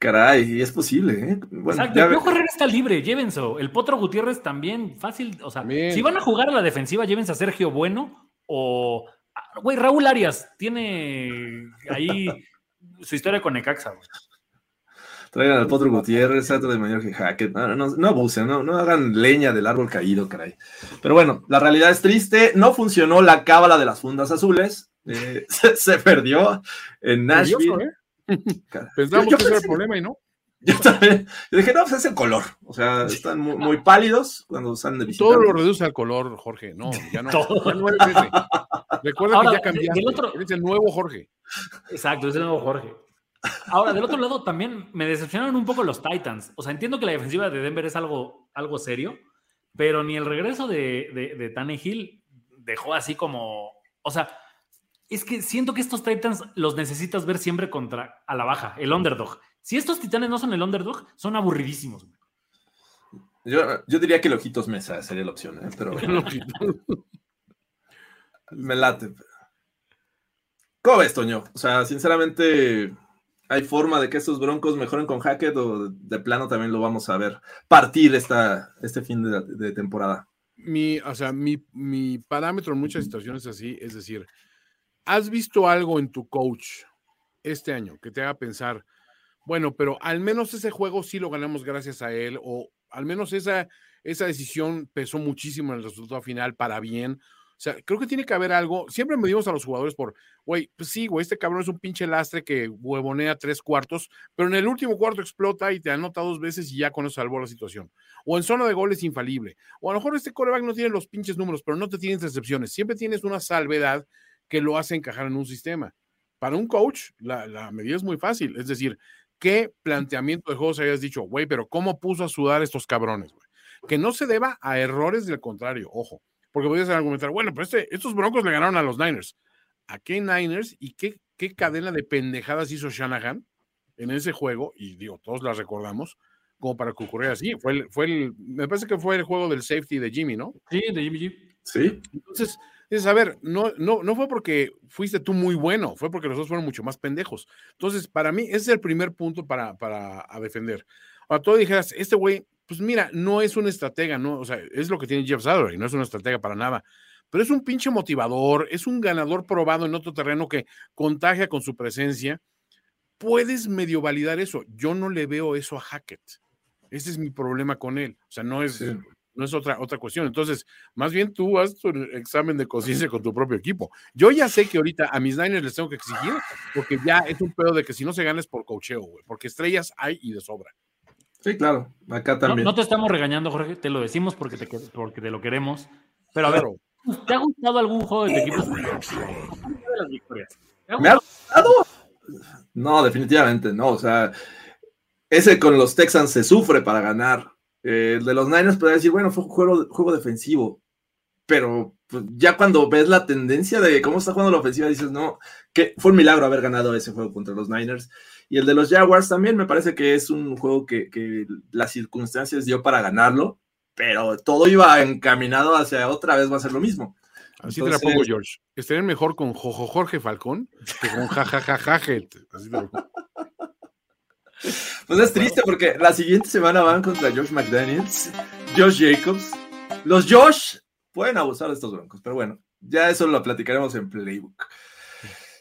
Caray, es posible, ¿eh? Bueno, Exacto, ya el Piojo Herrera está libre, llévense. El Potro Gutiérrez también, fácil. O sea, si van a jugar a la defensiva, llévense a Sergio Bueno o. Güey, Raúl Arias tiene ahí su historia con Necaxa, güey. Traigan al Potro Gutiérrez, Sato de mayor que Hackett. No, no, no abusen, no, no hagan leña del árbol caído, caray. Pero bueno, la realidad es triste. No funcionó la cábala de las fundas azules. eh, *laughs* se, se perdió en Nashville. Curioso, ¿eh? Pensamos yo- yo que era el problema y no. Yo también. Yo dije, no, pues es el color. O sea, están muy, muy pálidos cuando salen de visita. Todo lo reduce al color, Jorge. No, ya no. Todo. *laughs* Ya no eres ese. Recuerda Ahora, que ya cambiaste. del otro- Eres el nuevo Jorge. Exacto, es el nuevo Jorge. Ahora, del otro lado, también me decepcionaron un poco los Titans. O sea, entiendo que la defensiva de Denver es algo, algo serio, pero ni el regreso de, de, de Tannehill dejó así como. O sea, es que siento que estos Titans los necesitas ver siempre contra a la baja, el underdog. Si estos titanes no son el underdog, son aburridísimos. güey. Yo, yo diría que el Ojitos Mesa sería la opción, ¿eh? pero *laughs* me late. ¿Cómo ves, Toño? O sea, sinceramente, ¿hay forma de que estos broncos mejoren con Hackett o de plano también lo vamos a ver partir este fin de, de temporada? mi, o sea, mi, mi parámetro en muchas situaciones así, es decir, ¿has visto algo en tu coach este año que te haga pensar, bueno, pero al menos ese juego sí lo ganamos gracias a él, o al menos esa, esa decisión pesó muchísimo en el resultado final para bien? O sea, creo que tiene que haber algo. Siempre medimos a los jugadores por, güey, pues sí, güey, este cabrón es un pinche lastre que huevonea tres cuartos, pero en el último cuarto explota y te anota dos veces y ya con eso salvó la situación. O en zona de gol es infalible. O a lo mejor este coreback no tiene los pinches números, pero no te tiene intercepciones. Siempre tienes una salvedad que lo hace encajar en un sistema. Para un coach, la, medida es muy fácil. Es decir, ¿qué planteamiento de juegos hayas dicho, güey, pero cómo puso a sudar estos cabrones, güey? Que no se deba a errores del contrario, ojo. Porque podrías argumentar, bueno, pero este, estos broncos le ganaron a los Niners. ¿A qué Niners y qué, qué cadena de pendejadas hizo Shanahan en ese juego? Y digo, todos las recordamos, como para que ocurriera así. Fue el, fue el, me parece que fue el juego del safety de Jimmy, ¿no? Sí, de Jimmy G. Sí. Entonces, es a ver, no, no, no fue porque fuiste tú muy bueno, fue porque los dos fueron mucho más pendejos. Entonces, para mí, ese es el primer punto para, para a defender. Ahora, tú dijeras, este güey, pues mira, no es un estratega, ¿no? O sea, es lo que tiene Jeff Saturday, no es un estratega para nada, pero es un pinche motivador, es un ganador probado en otro terreno que contagia con su presencia. Puedes medio validar eso. Yo no le veo eso a Hackett. Ese es mi problema con él. O sea, no es, Sí. no es otra, otra cuestión. Entonces, más bien tú haz tu examen de conciencia con tu propio equipo. Yo ya sé que ahorita a mis Niners les tengo que exigir, porque ya es un pedo de que si no se gana es por cocheo, güey, porque estrellas hay y de sobra. Sí, claro. Acá No, también. no te estamos regañando, Jorge, te lo decimos porque te, que- porque te lo queremos. Pero a ver. ¿te ha gustado algún juego de tu equipo? de las victorias. ¿Te ha ¿Me ha gustado? gustado? No, definitivamente no. O sea, ese con los Texans se sufre para ganar. Eh, el de los Niners podría decir, bueno, fue un juego, juego defensivo. Pero pues, ya cuando ves la tendencia de cómo está jugando la ofensiva, dices, no, que fue un milagro haber ganado ese juego contra los Niners. Y el de los Jaguars también me parece que es un juego que, que las circunstancias dio para ganarlo, pero todo iba encaminado hacia otra vez va a ser lo mismo. Así te la pongo, George. Estarían mejor con Jojo Jorge Falcón que con jajajajajet. Así te lo pongo. Pues es triste porque la siguiente semana van contra Josh McDaniels, Josh Jacobs. Los Josh pueden abusar de estos broncos, pero bueno, ya eso lo platicaremos en Playbook.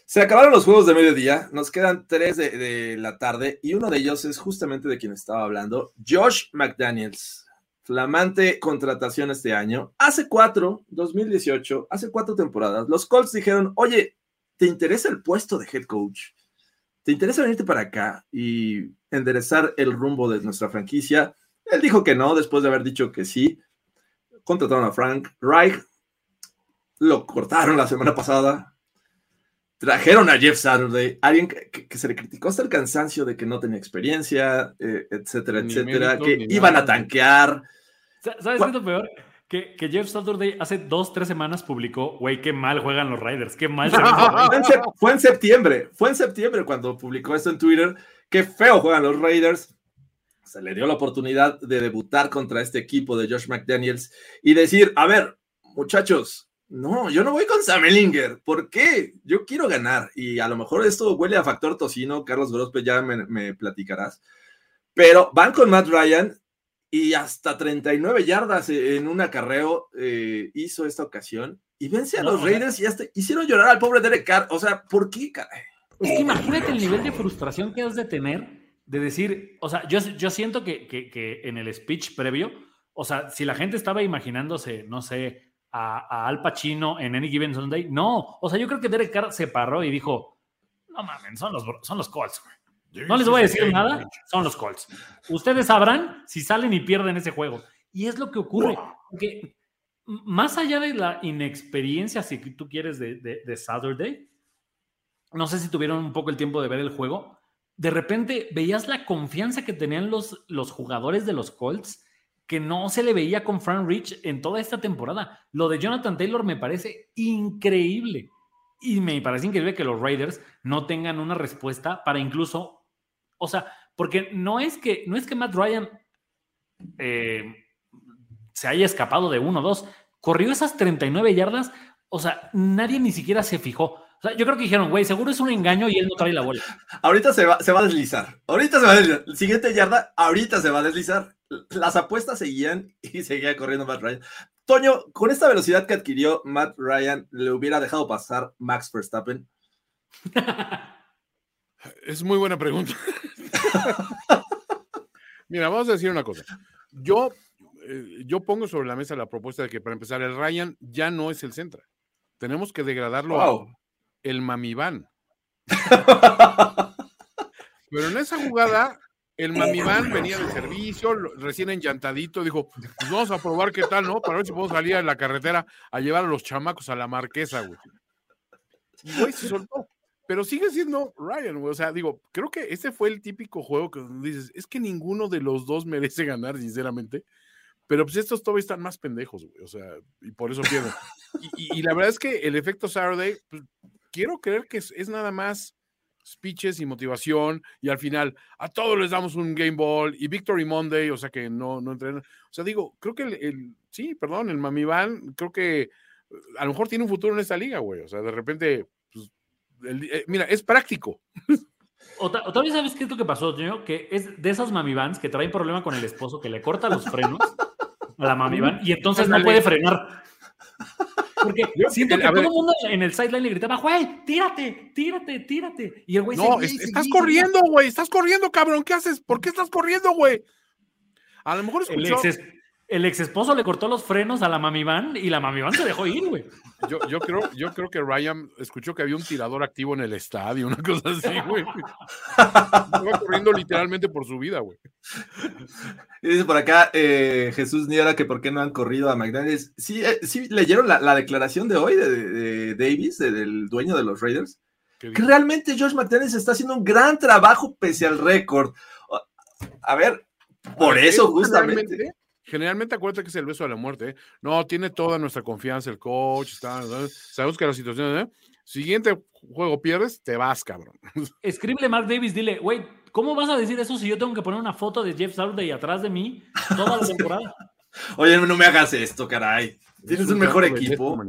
Se acabaron los juegos de mediodía, nos quedan tres de, la tarde y uno de ellos es justamente de quien estaba hablando, Josh McDaniels, flamante contratación este año. Hace cuatro, 2018, hace cuatro temporadas, los Colts dijeron, oye, ¿te interesa el puesto de head coach? ¿Te interesa venirte para acá y enderezar el rumbo de nuestra franquicia? Él dijo que no, después de haber dicho que sí. Contrataron a Frank Reich, lo cortaron la semana pasada, trajeron a Jeff Saturday, alguien que, que, que, se le criticó hasta el cansancio de que no tenía experiencia, eh, etcétera, ni etcétera, mérito, que iban nada. a tanquear. ¿Sabes qué es lo peor? Que, que, Jeff Saturday hace dos, tres semanas publicó, güey, qué mal juegan los Raiders, qué mal se *laughs* fue, en fue en septiembre, fue en septiembre cuando publicó esto en Twitter, qué feo juegan los Raiders. Se le dio la oportunidad de debutar contra este equipo de Josh McDaniels y decir, a ver, muchachos, no, yo no voy con Sam Ellinger. ¿Por qué? Yo quiero ganar. Y a lo mejor esto huele a factor tocino. Carlos Grospe, ya me, me platicarás. Pero van con Matt Ryan y hasta 39 yardas en un acarreo eh, hizo esta ocasión. Y vence a no, los Raiders y hasta hicieron llorar al pobre Derek Carr. O sea, ¿por qué, caray? Es que imagínate el nivel de frustración que has de tener de decir, o sea, yo, yo siento que, que, que en el speech previo, o sea, si la gente estaba imaginándose, no sé, a, a, Al Pacino en Any Given Sunday. No, o sea, yo creo que Derek Carr se paró y dijo, no mames, son los, son los Colts. No les voy a decir nada, son los Colts. Ustedes sabrán si salen y pierden ese juego. Y es lo que ocurre. Porque más allá de la inexperiencia, si tú quieres, de, de, de Saturday, no sé si tuvieron un poco el tiempo de ver el juego, de repente veías la confianza que tenían los, los jugadores de los Colts que no se le veía con Frank Rich en toda esta temporada. Lo de Jonathan Taylor me parece increíble. Y me parece increíble que los Raiders no tengan una respuesta para incluso, o sea, porque no es que, no es que Matt Ryan eh, se haya escapado de uno o dos, corrió esas 39 yardas, o sea, nadie ni siquiera se fijó. O sea, yo creo que dijeron, güey, seguro es un engaño y él no trae la bola. Ahorita se va, se va a deslizar. Ahorita se va a deslizar. Siguiente yarda, ahorita se va a deslizar las apuestas seguían *laughs* y seguía corriendo Matt Ryan. Toño, con esta velocidad que adquirió Matt Ryan, ¿le hubiera dejado pasar Max Verstappen? *laughs* Es muy buena pregunta. *laughs* Mira, vamos a decir una cosa. Yo, eh, yo pongo sobre la mesa la propuesta de que para empezar, el Ryan ya no es el centro. Tenemos que degradarlo wow. a el mamiván. Pero en esa jugada, el mamiván venía de servicio, recién enllantadito, dijo, pues vamos a probar qué tal, ¿no? Para ver si podemos salir a la carretera a llevar a los chamacos a la marquesa, güey. Y güey se soltó. Pero sigue siendo Ryan, güey. O sea, digo, creo que ese fue el típico juego que dices, es que ninguno de los dos merece ganar, sinceramente. Pero pues estos todavía están más pendejos, güey. O sea, y por eso pierden. Y, y, y la verdad es que el efecto Saturday, pues, quiero creer que es, es nada más speeches y motivación, y al final a todos les damos un Game Ball y Victory Monday, o sea que no, no entrenan. O sea, digo, creo que el, el sí, perdón, el Mami Van, creo que a lo mejor tiene un futuro en esta liga, güey. O sea, de repente, pues, el, eh, mira, es práctico. O, o todavía sabes qué es lo que pasó, señor, que es de esas Mami Vans que traen problema con el esposo, que le corta los frenos a la Mami Van y entonces no puede frenar. Porque siento que todo el mundo en el sideline le gritaba, güey, tírate, tírate, tírate. Y el güey No, es, estás corriendo, güey, estás corriendo, cabrón. ¿Qué haces? ¿Por qué estás corriendo, güey? A lo mejor escuchó... El ex, el ex esposo le cortó los frenos a la Mami Van y la Mami Van se dejó ir, güey. *laughs* Yo, yo, creo, yo creo que Ryan escuchó que había un tirador activo en el estadio, una cosa así, güey. Estaba corriendo literalmente por su vida, güey. Y dice por acá eh, Jesús Niera que por qué no han corrido a McDaniels. Sí, eh, sí leyeron la, la, declaración de hoy de, de, de Davis, de, del dueño de los Raiders. Que realmente Josh McDaniels está haciendo un gran trabajo pese al récord. A ver, por a eso justamente. Generalmente, acuérdate que es el beso de la muerte. ¿eh? No, tiene toda nuestra confianza el coach. Está. Sabemos que la situación. ¿eh? Siguiente juego pierdes, te vas, cabrón. *laughs* Escríbele Mark Davis, dile, güey, ¿cómo vas a decir eso si yo tengo que poner una foto de Jeff Saturday atrás de mí toda la temporada? *laughs* Oye, no me hagas esto, caray. Tienes es un, un mejor equipo.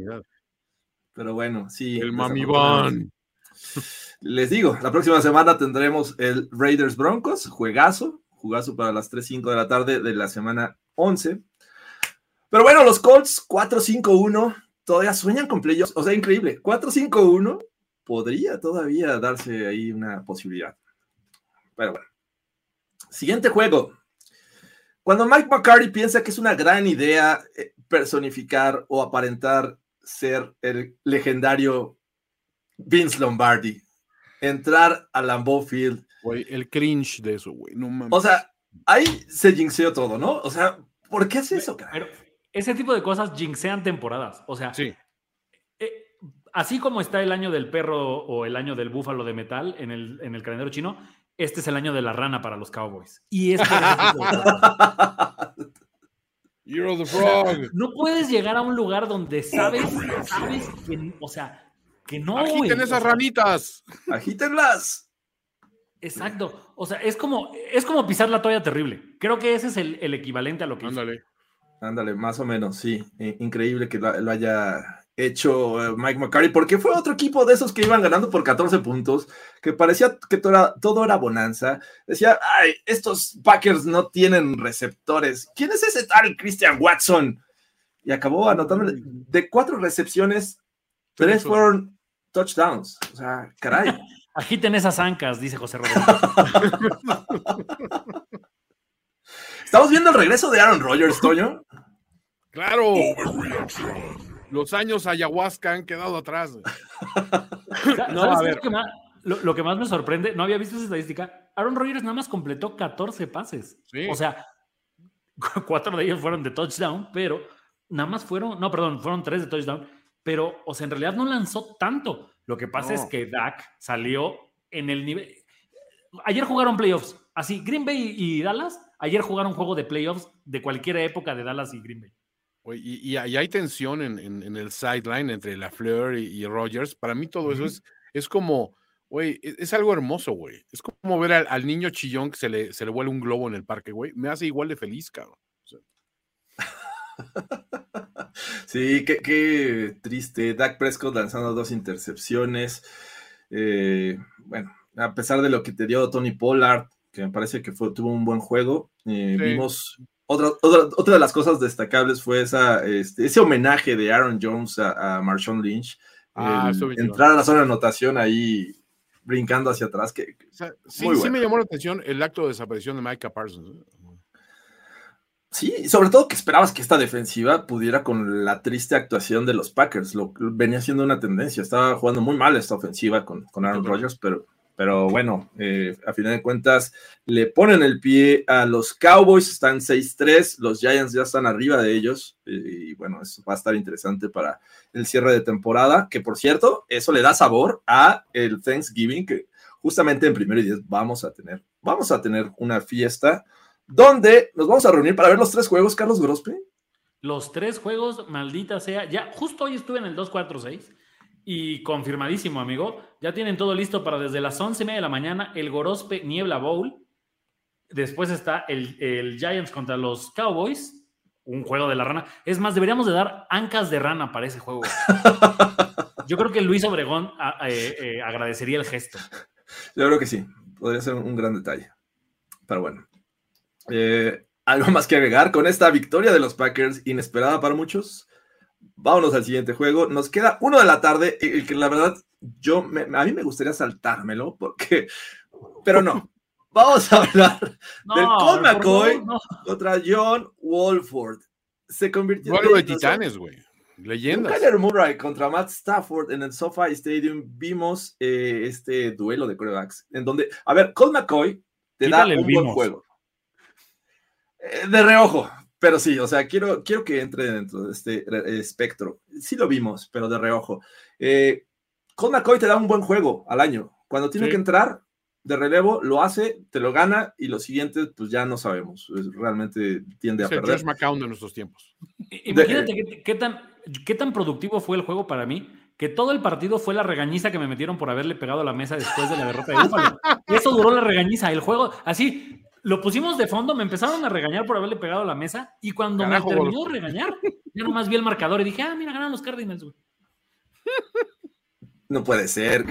Pero bueno, sí. El Mami Van. Les digo, la próxima semana tendremos el Raiders Broncos, juegazo, jugazo para las 3.05 de la tarde de la semana 11. Pero bueno, los Colts 4-5-1 todavía sueñan con playoffs, o sea, increíble, 4-5-1, podría todavía darse ahí una posibilidad. Pero bueno. Siguiente juego. Cuando Mike McCarthy piensa que es una gran idea eh, personificar o aparentar ser el legendario Vince Lombardi, entrar a Lambeau Field. Güey, el cringe de eso, güey. No mames. O sea, ahí se jinxeó todo, ¿no? O sea, ¿por qué hace eso, cara? Pero ese tipo de cosas jinxean temporadas. O sea, sí. eh, así como está el año del perro o el año del búfalo de metal en el, en el calendario chino, este es el año de la rana para los Cowboys. Y es por ese tipo de cosas. You're the frog. No puedes llegar a un lugar donde sabes, sabes que, o sea, que no, güey. Agiten O esas sea, ranitas. Agítenlas. Exacto. O sea, es como, es como pisar la toalla terrible. Creo que ese es el, el equivalente a lo que hizo. Ándale. Ándale, más o menos, sí. Eh, increíble que lo, lo haya hecho eh, Mike McCarthy, porque fue otro equipo de esos que iban ganando por 14 puntos, que parecía que todo era, todo era bonanza. Decía, ay, estos Packers no tienen receptores. ¿Quién es ese tal Christian Watson? Y acabó anotando de cuatro recepciones, tres fueron touchdowns. O sea, caray. Agiten esas ancas, dice José Roberto. *laughs* Estamos viendo el regreso de Aaron Rodgers, Toño. Claro. Los años ayahuasca han quedado atrás. *laughs* No, ¿Sabes a ver. Lo, que más, lo- lo que más me sorprende, no había visto esa estadística. Aaron Rodgers nada más completó 14 pases. Sí. O sea, cu- *laughs* cuatro de ellos fueron de touchdown, pero nada más fueron, no, perdón, fueron tres de touchdown, pero, o sea, en realidad no lanzó tanto. Lo que pasa No. es que Dak salió en el nivel. Ayer jugaron playoffs. Así, Green Bay y Dallas, ayer jugaron juego de playoffs de cualquier época de Dallas y Green Bay. Y, y- y hay tensión en, en- en el sideline entre Lafleur y, y Rogers. Para mí todo eso es, es como, güey, es, es algo hermoso, güey. Es como ver al, al niño chillón que se le, se le vuela un globo en el parque, güey. Me hace igual de feliz, cabrón. *laughs* Sí, qué, qué triste. Dak Prescott lanzando dos intercepciones. Eh, bueno, a pesar de lo que te dio Tony Pollard, que me parece que fue, tuvo un buen juego, eh, Sí. vimos. Otra, otra, otra de las cosas destacables fue esa, este, ese homenaje de Aaron Jones a, a Marshawn Lynch. Ah, entrar a la zona de anotación ahí brincando hacia atrás. Que, O sea, sí, sí me llamó la atención el acto de desaparición de Micah Parsons. Sí, sobre todo que esperabas que esta defensiva pudiera con la triste actuación de los Packers. Lo, venía siendo una tendencia. Estaba jugando muy mal esta ofensiva con, con Aaron. Rodgers, pero, pero bueno, eh, a final de cuentas le ponen el pie a los Cowboys. Están 6-3, los Giants ya están arriba de ellos. eh, y bueno, eso va a estar interesante para el cierre de temporada. Que por cierto, eso le da sabor a el Thanksgiving, que justamente en primero y diez vamos a tener. Vamos a tener una fiesta donde nos vamos a reunir para ver los tres juegos, Carlos Grospe. Los tres juegos, maldita sea. Ya, justo hoy estuve en el 246 y confirmadísimo, amigo. Ya tienen todo listo para desde las 11 y media de la mañana el Gorospe Niebla Bowl. Después está el, el Giants contra los Cowboys. Un juego de la rana. Es más, deberíamos de dar ancas de rana para ese juego. *laughs* Yo creo que Luis Obregón a- eh, eh, agradecería el gesto. Yo creo que sí, podría ser un gran detalle. Pero bueno. Eh, ¿Algo más que agregar con esta victoria de los Packers, inesperada para muchos? Vámonos al siguiente juego. Nos queda uno de la tarde, el que la verdad, yo me- a mí me gustaría saltármelo, porque, pero no. *laughs* Vamos a hablar No, Del Colt McCoy. favor, no. contra John Wolford. Se convirtió Duelo de en titanes, güey. Leyendas. Kyler Murray contra Matt Stafford en el SoFi Stadium. Vimos eh, este duelo de corebacks en donde, a ver, Colt McCoy te Quítale da un buen juego. Eh, de reojo, pero sí, o sea, quiero, quiero que entre dentro de este espectro. Sí lo vimos, pero de reojo. Eh, Colt McCoy te da un buen juego al año. Cuando tiene Sí. que entrar de relevo, lo hace, te lo gana y los siguientes, pues ya no sabemos. Es- Realmente tiende a Es el perder. Josh McCown de nuestros tiempos. Imagínate qué, qué tan, qué tan productivo fue el juego para mí, que todo el partido fue la regañiza que me metieron por haberle pegado a la mesa después de la derrota de Búfalo. *laughs* Eso duró la regañiza. El juego, así, lo pusimos de fondo, me empezaron a regañar por haberle pegado a la mesa y cuando Carajo, me terminó de regañar, yo nomás vi el marcador y dije, ah, mira, ganaron los Cardinals. güey". No puede ser.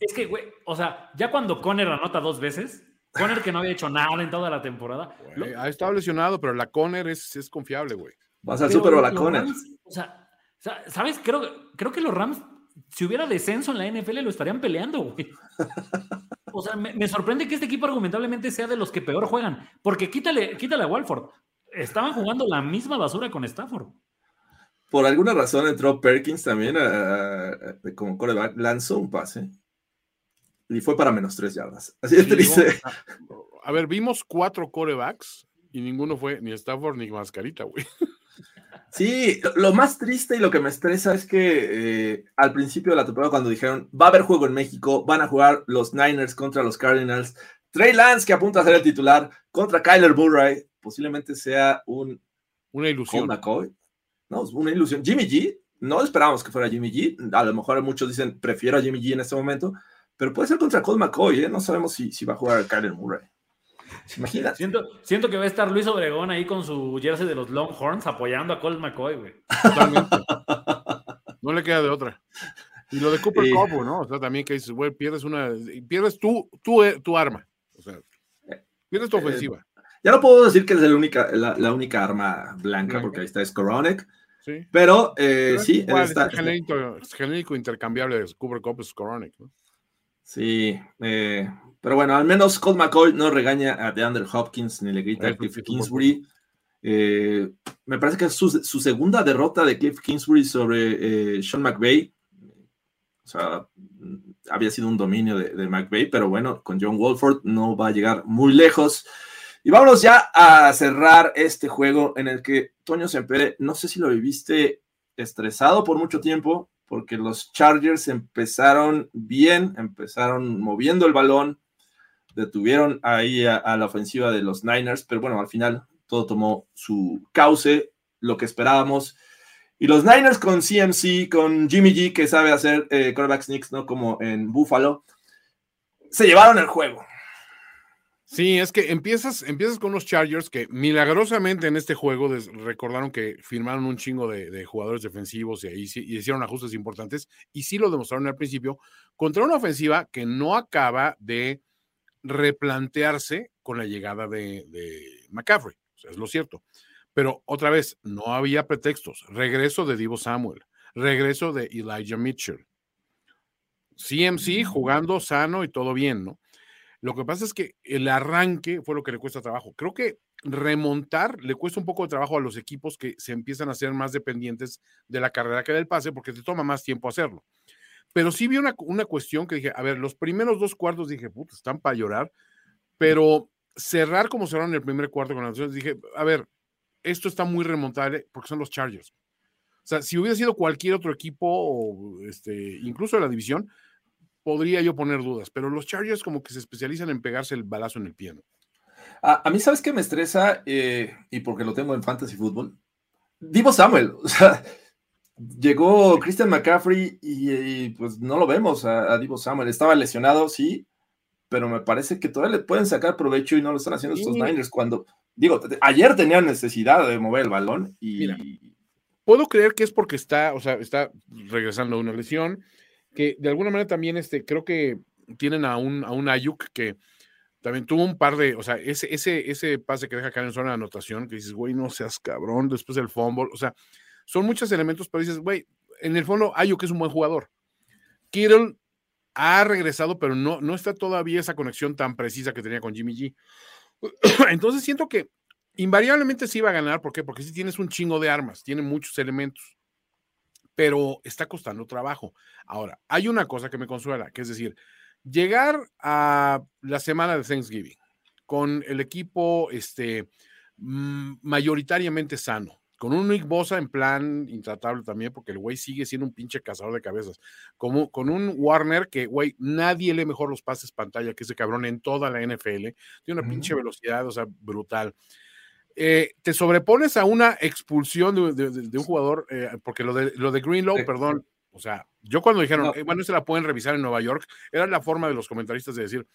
Es que, güey, o sea, ya cuando Conner anota dos veces, Conner que no había hecho nada en toda la temporada, lo- Güey, ha estado lesionado, pero la Conner es, es confiable, güey. Vas al Super Bowl a los Conner. Rams, O sea, sa- ¿sabes? Creo que creo que los Rams, si hubiera descenso en la NFL, lo estarían peleando, güey. *laughs* O sea, me, me sorprende que este equipo argumentablemente sea de los que peor juegan, porque quítale, quítale a Walford. Estaban jugando la misma basura con Stafford. Por alguna razón entró Perkins también a- a- como coreback, lanzó un pase y fue para menos tres yardas. Así de Sí, triste. A ver, vimos cuatro corebacks y ninguno fue ni Stafford ni Mascarita, güey. Sí, lo- más triste y lo que me estresa es que eh, al principio de la temporada cuando dijeron va a haber juego en México, van a jugar los Niners contra los Cardinals, Trey Lance que apunta a ser el titular contra Kyler Murray, posiblemente sea un Una ilusión. McCoy. No, es una ilusión. Jimmy G, no esperábamos que fuera Jimmy G. A lo mejor muchos dicen prefiero a Jimmy G en este momento, pero puede ser contra Colt McCoy, ¿eh? No sabemos si, si va a jugar Kyler Murray. *laughs* Siento, siento que va a estar Luis Obregón ahí con su jersey de los Longhorns apoyando a Colt McCoy, güey. Totalmente. *laughs* No le queda de otra. Y lo de Cooper. Cup, ¿no? O sea, también que dices, güey, pierdes una, pierdes tu, tu, tu arma. O sea, pierdes tu Eh, ofensiva. Ya no puedo decir que es la única, la, la única arma blanca, Blanca. porque ahí está Skoronek, Sí. pero eh, Pero sí, igual, está- es genérico, es genérico intercambiable de Cooper Cup es Koronic, ¿no? sí, eh, pero bueno, al menos Colt McCoy no regaña a DeAndre Hopkins ni le grita a Cliff Kingsbury. Eh, me parece que es su, su segunda derrota de Cliff Kingsbury sobre eh, Sean McVay. O sea, había sido un dominio de, de McVay, pero bueno, con John Wolford no va a llegar muy lejos. Y vámonos ya a cerrar este juego en el que Toño Sempere, no sé si lo viviste estresado por mucho tiempo, porque los Chargers empezaron bien, empezaron moviendo el balón, detuvieron ahí a, la ofensiva de los Niners, pero bueno, al final todo tomó su cauce, lo que esperábamos. Y los Niners con CMC, con Jimmy G, que sabe hacer eh, quarterback ¿no? Como en Buffalo, se llevaron el juego. Sí, es que empiezas, empiezas con los Chargers que milagrosamente en este juego recordaron que firmaron un chingo de, jugadores defensivos y sí- y hicieron ajustes importantes y sí lo demostraron al principio contra una ofensiva que no acaba de replantearse con la llegada de, de McCaffrey, o sea, es lo cierto. Pero otra vez, no había pretextos. Regreso de Divo Samuel, regreso de Elijah Mitchell. CMC jugando sano y todo bien, ¿no? Lo que pasa es que el arranque fue lo que le cuesta trabajo. Creo que remontar le cuesta un poco de trabajo a los equipos que se empiezan a ser más dependientes de la carrera que del pase porque te toma más tiempo hacerlo. Pero sí vi una, una cuestión que dije, a ver, los primeros dos cuartos dije, puta, están para llorar, pero cerrar como cerraron el primer cuarto con las opciones, dije, a ver, esto está muy remontable porque son los Chargers. O sea, si hubiera sido cualquier otro equipo, o este, incluso de la división, podría yo poner dudas, pero los Chargers como que se especializan en pegarse el balazo en el pie. A, a mí, ¿sabes qué me estresa? Eh, y porque lo tengo en Fantasy Football. Divo Samuel. O sea, llegó Christian McCaffrey y, y, pues no lo vemos a, a, Divo Samuel. Estaba lesionado, sí, pero me parece que todavía le pueden sacar provecho y no lo están haciendo estos Sí. Niners cuando, digo, ayer tenían necesidad de mover el balón y... Mira. Puedo creer que es porque está, o sea, está regresando de una lesión, que de alguna manera también este, creo que tienen a un, a un Ayuk que también tuvo un par de, o sea, ese, ese, ese pase que deja caer en zona de anotación, que dices, güey, no seas cabrón, después del fumble, o sea, son muchos elementos, pero dices, güey, en el fondo Ayuk es un buen jugador. Kittle ha regresado, pero no, no está todavía esa conexión tan precisa que tenía con Jimmy G. *clears throat* Entonces siento que invariablemente sí va a ganar, ¿por qué? Porque sí tienes un chingo de armas, tiene muchos elementos, pero está costando trabajo. Ahora, hay una cosa que me consuela, que es decir, llegar a la semana de Thanksgiving con el equipo este, mm, mayoritariamente sano, con un Nick Bosa en plan intratable también, porque el güey sigue siendo un pinche cazador de cabezas, como con un Warner que, güey, nadie lee mejor los pases pantalla que ese cabrón en toda la NFL, tiene una pinche velocidad, o sea, brutal. Eh, te sobrepones a una expulsión de, de- de- de un jugador, eh, porque lo de, lo de Greenlow, Sí. perdón, o sea, yo cuando dijeron, No. eh, bueno, se la pueden revisar en Nueva York, era la forma de los comentaristas de decir,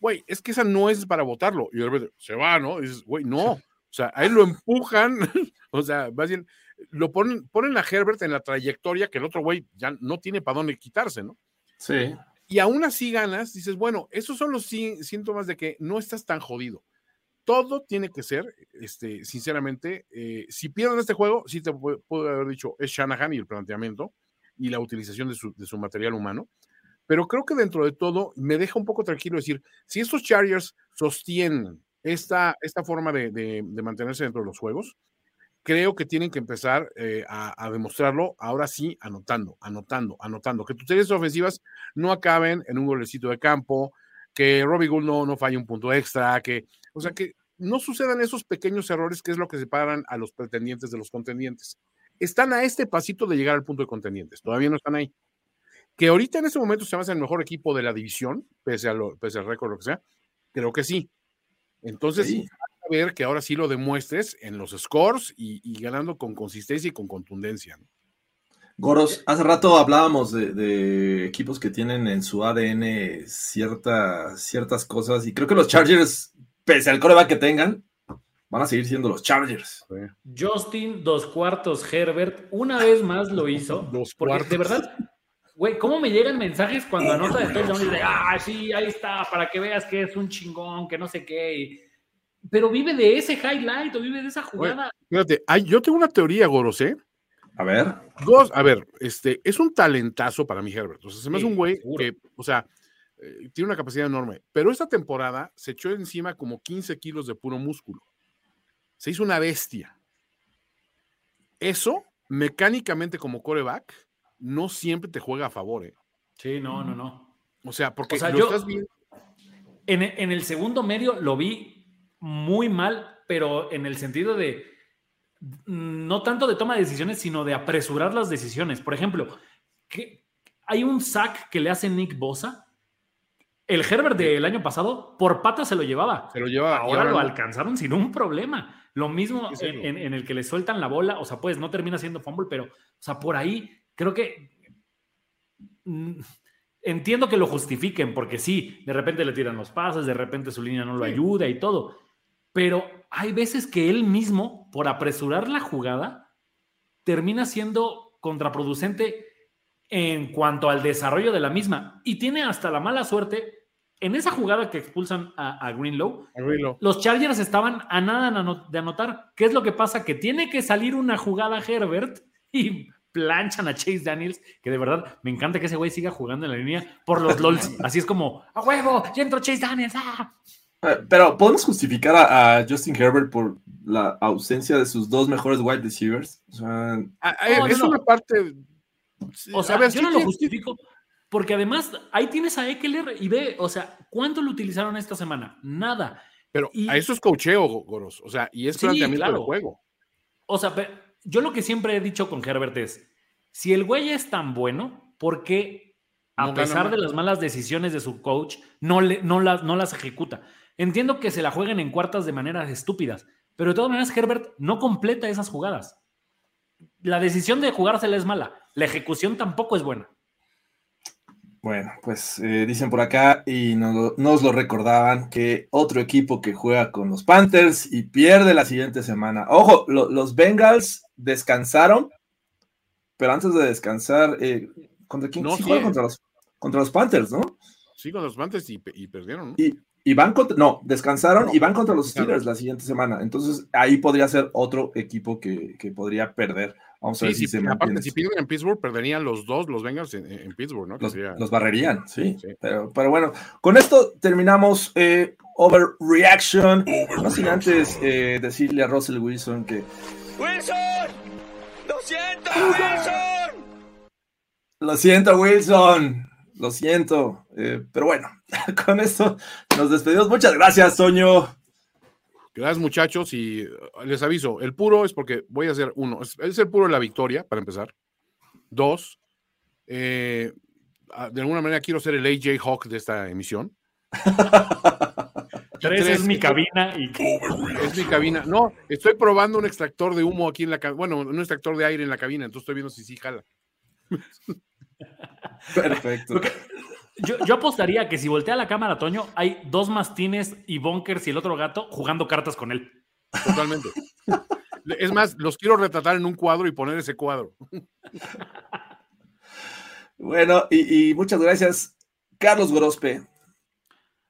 güey, es que esa no es para votarlo. Y de repente, se va, ¿no? Y dices, güey, no. O sea, a él lo empujan, *laughs* o sea, más bien, lo ponen, ponen a Herbert en la trayectoria que el otro güey ya no tiene para dónde quitarse, ¿no? Sí. y aún así ganas, dices, bueno, esos son los sí- síntomas de que no estás tan jodido. Todo tiene que ser, este, sinceramente, eh, si pierden este juego, sí te pu- puedo haber dicho, es Shanahan y el planteamiento, y la utilización de su, de su material humano. Pero creo que dentro de todo me deja un poco tranquilo decir, si estos Chargers sostienen esta, esta forma de, de- mantenerse dentro de los juegos, creo que tienen que empezar eh, a, demostrarlo ahora sí anotando, anotando, anotando. Que tus series ofensivas no acaben en un golecito de campo, que Robbie Gould no, no falle un punto extra, que, o sea, que no sucedan esos pequeños errores que es lo que separan a los pretendientes de los contendientes. Están a este pasito de llegar al punto de contendientes, todavía no están ahí. Que ahorita en este momento se llama el mejor equipo de la división, pese, a pese al récord, lo que sea, creo que sí. Entonces, Sí. a ver que ahora sí lo demuestres en los scores y, y ganando con consistencia y con contundencia. ¿no? Goros, hace rato hablábamos de, de equipos que tienen en su ADN cierta- ciertas cosas y creo que los Chargers, pese al coreback que tengan, van a seguir siendo los Chargers. Justin, dos cuartos, Herbert, una vez más lo hizo. *laughs* Dos porque cuartos. de verdad, güey, ¿cómo me llegan mensajes cuando anota de touchdown y dice, ah, sí, ahí está, para que veas que es un chingón, que no sé qué? y- Pero vive de ese highlight o vive de esa jugada. Fíjate, hay- yo tengo una teoría, Goros, ¿eh? A ver, Gos, a ver, este, es un talentazo para mí, Herbert. O sea, se me hace un güey seguro. que, o sea, eh, tiene una capacidad enorme. Pero esta temporada se echó encima como 15 kilos de puro músculo. Se hizo una bestia. Eso, mecánicamente como coreback, no siempre te juega a favor, ¿eh? Sí, no, no, no. O sea, porque O sea, lo yo- estás viendo. En, en el segundo medio lo vi muy mal, pero en el sentido de no tanto de toma de decisiones, sino de apresurar las decisiones. Por ejemplo, que hay un sack que le hace Nick Bosa. El Herbert del año pasado por pata se lo llevaba. Se lo lleva. y Ahora lo no. alcanzaron sin un problema. Lo mismo en, en- en el que le sueltan la bola, o sea, pues no termina siendo fumble, pero, o sea, por ahí creo que mm, entiendo que lo justifiquen, porque sí, de repente le tiran los pases, de repente su línea no lo Sí. ayuda y todo, pero hay veces que él mismo, por apresurar la jugada, termina siendo contraproducente en cuanto al desarrollo de la misma y tiene hasta la mala suerte. En esa jugada que expulsan a, a Greenlow, Arreglo. los Chargers estaban a nada de anotar. ¿Qué es lo que pasa? Que tiene que salir una jugada Herbert y planchan a Chase Daniels, que de verdad me encanta que ese güey siga jugando en la línea por los LOLs. *laughs* Así es como, a huevo, ya entró Chase Daniels. ¡ah!". eh, pero podemos justificar a, a Justin Herbert por la ausencia de sus dos mejores wide receivers. O sea, Ah, No, no, es no. una parte. O sea, A ver, yo no lo justifico. Porque además, ahí tienes a Eckler y ve, o sea, ¿cuánto lo utilizaron esta semana? Nada. Pero Y- a eso es cocheo, Goros. O sea, y es Sí, planteamiento claro. del juego. O sea, yo lo que siempre he dicho con Herbert es, si el güey es tan bueno, ¿por qué a No pesar de las malas decisiones de su coach, no, le, no, las, no las ejecuta? Entiendo que se la jueguen en cuartas de maneras estúpidas, pero de todas maneras Herbert no completa esas jugadas. La decisión de jugársela es mala, la ejecución tampoco es buena. Bueno, pues eh, dicen por acá y no- nos lo recordaban que otro equipo que juega con los Panthers y pierde la siguiente semana. Ojo, lo- los Bengals descansaron, pero antes de descansar, eh, ¿contra quién? No, Sí sí. juegan contra los, contra los Panthers, ¿no? Sí, con los Panthers y, y perdieron, ¿no? Y, y van contra, no, descansaron No, y van contra los. Steelers la siguiente semana. Entonces ahí podría ser otro equipo que, que podría perder. Vamos a Sí, ver si sí, se aparte, mantiene. si pierden en Pittsburgh, perderían los dos, los Bengals en, en Pittsburgh, ¿no? Los, sería- los barrerían, sí. Sí. Pero, pero bueno, con esto terminamos eh, Overreaction. No sin antes eh, decirle a Russell Wilson que ¡Wilson! ¡Lo siento, Wilson! lo siento, Wilson. Lo siento. Eh, pero bueno, *laughs* con esto nos despedimos. Muchas gracias, Toño. Gracias, muchachos, y eh, les aviso, el puro es porque voy a hacer uno, es, es el puro de la victoria, para empezar. Dos, eh, ah, de alguna manera quiero ser el AJ Hawk de esta emisión. *laughs* Tres, tres, es mi cabina y Es mi cabina. No, estoy probando un extractor de humo aquí en la cabina. Bueno, un extractor de aire en la cabina, entonces estoy viendo si sí jala. *laughs* Perfecto. Yo, yo apostaría que si voltea la cámara, Toño, hay dos mastines y bunkers y el otro gato jugando cartas con él. Totalmente. Es más, los quiero retratar en un cuadro y poner ese cuadro. Bueno, y, y muchas gracias, Carlos Gorospe.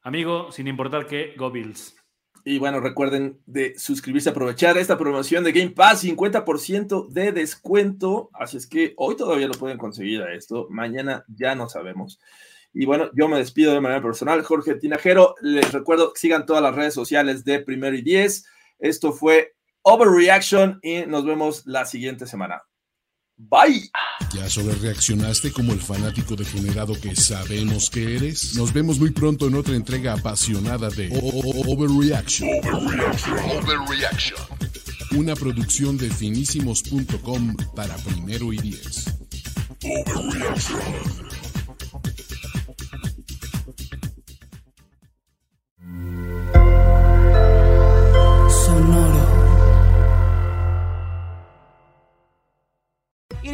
Amigo, sin importar qué, Go Bills. Y bueno, recuerden de suscribirse, aprovechar esta promoción de Game Pass, 50% de descuento. Así es que hoy todavía lo pueden conseguir a esto, mañana ya no sabemos. Y bueno, yo me despido de manera personal, Jorge Tinajero. Les recuerdo que sigan todas las redes sociales de Primero y Diez. Esto fue Overreaction y nos vemos la siguiente semana. Bye. ¿Ya sobre reaccionaste como el fanático degenerado que sabemos que eres? Nos vemos muy pronto en otra entrega apasionada de Overreaction. Overreaction. Una producción de finísimos.com para primero y diez. Overreaction.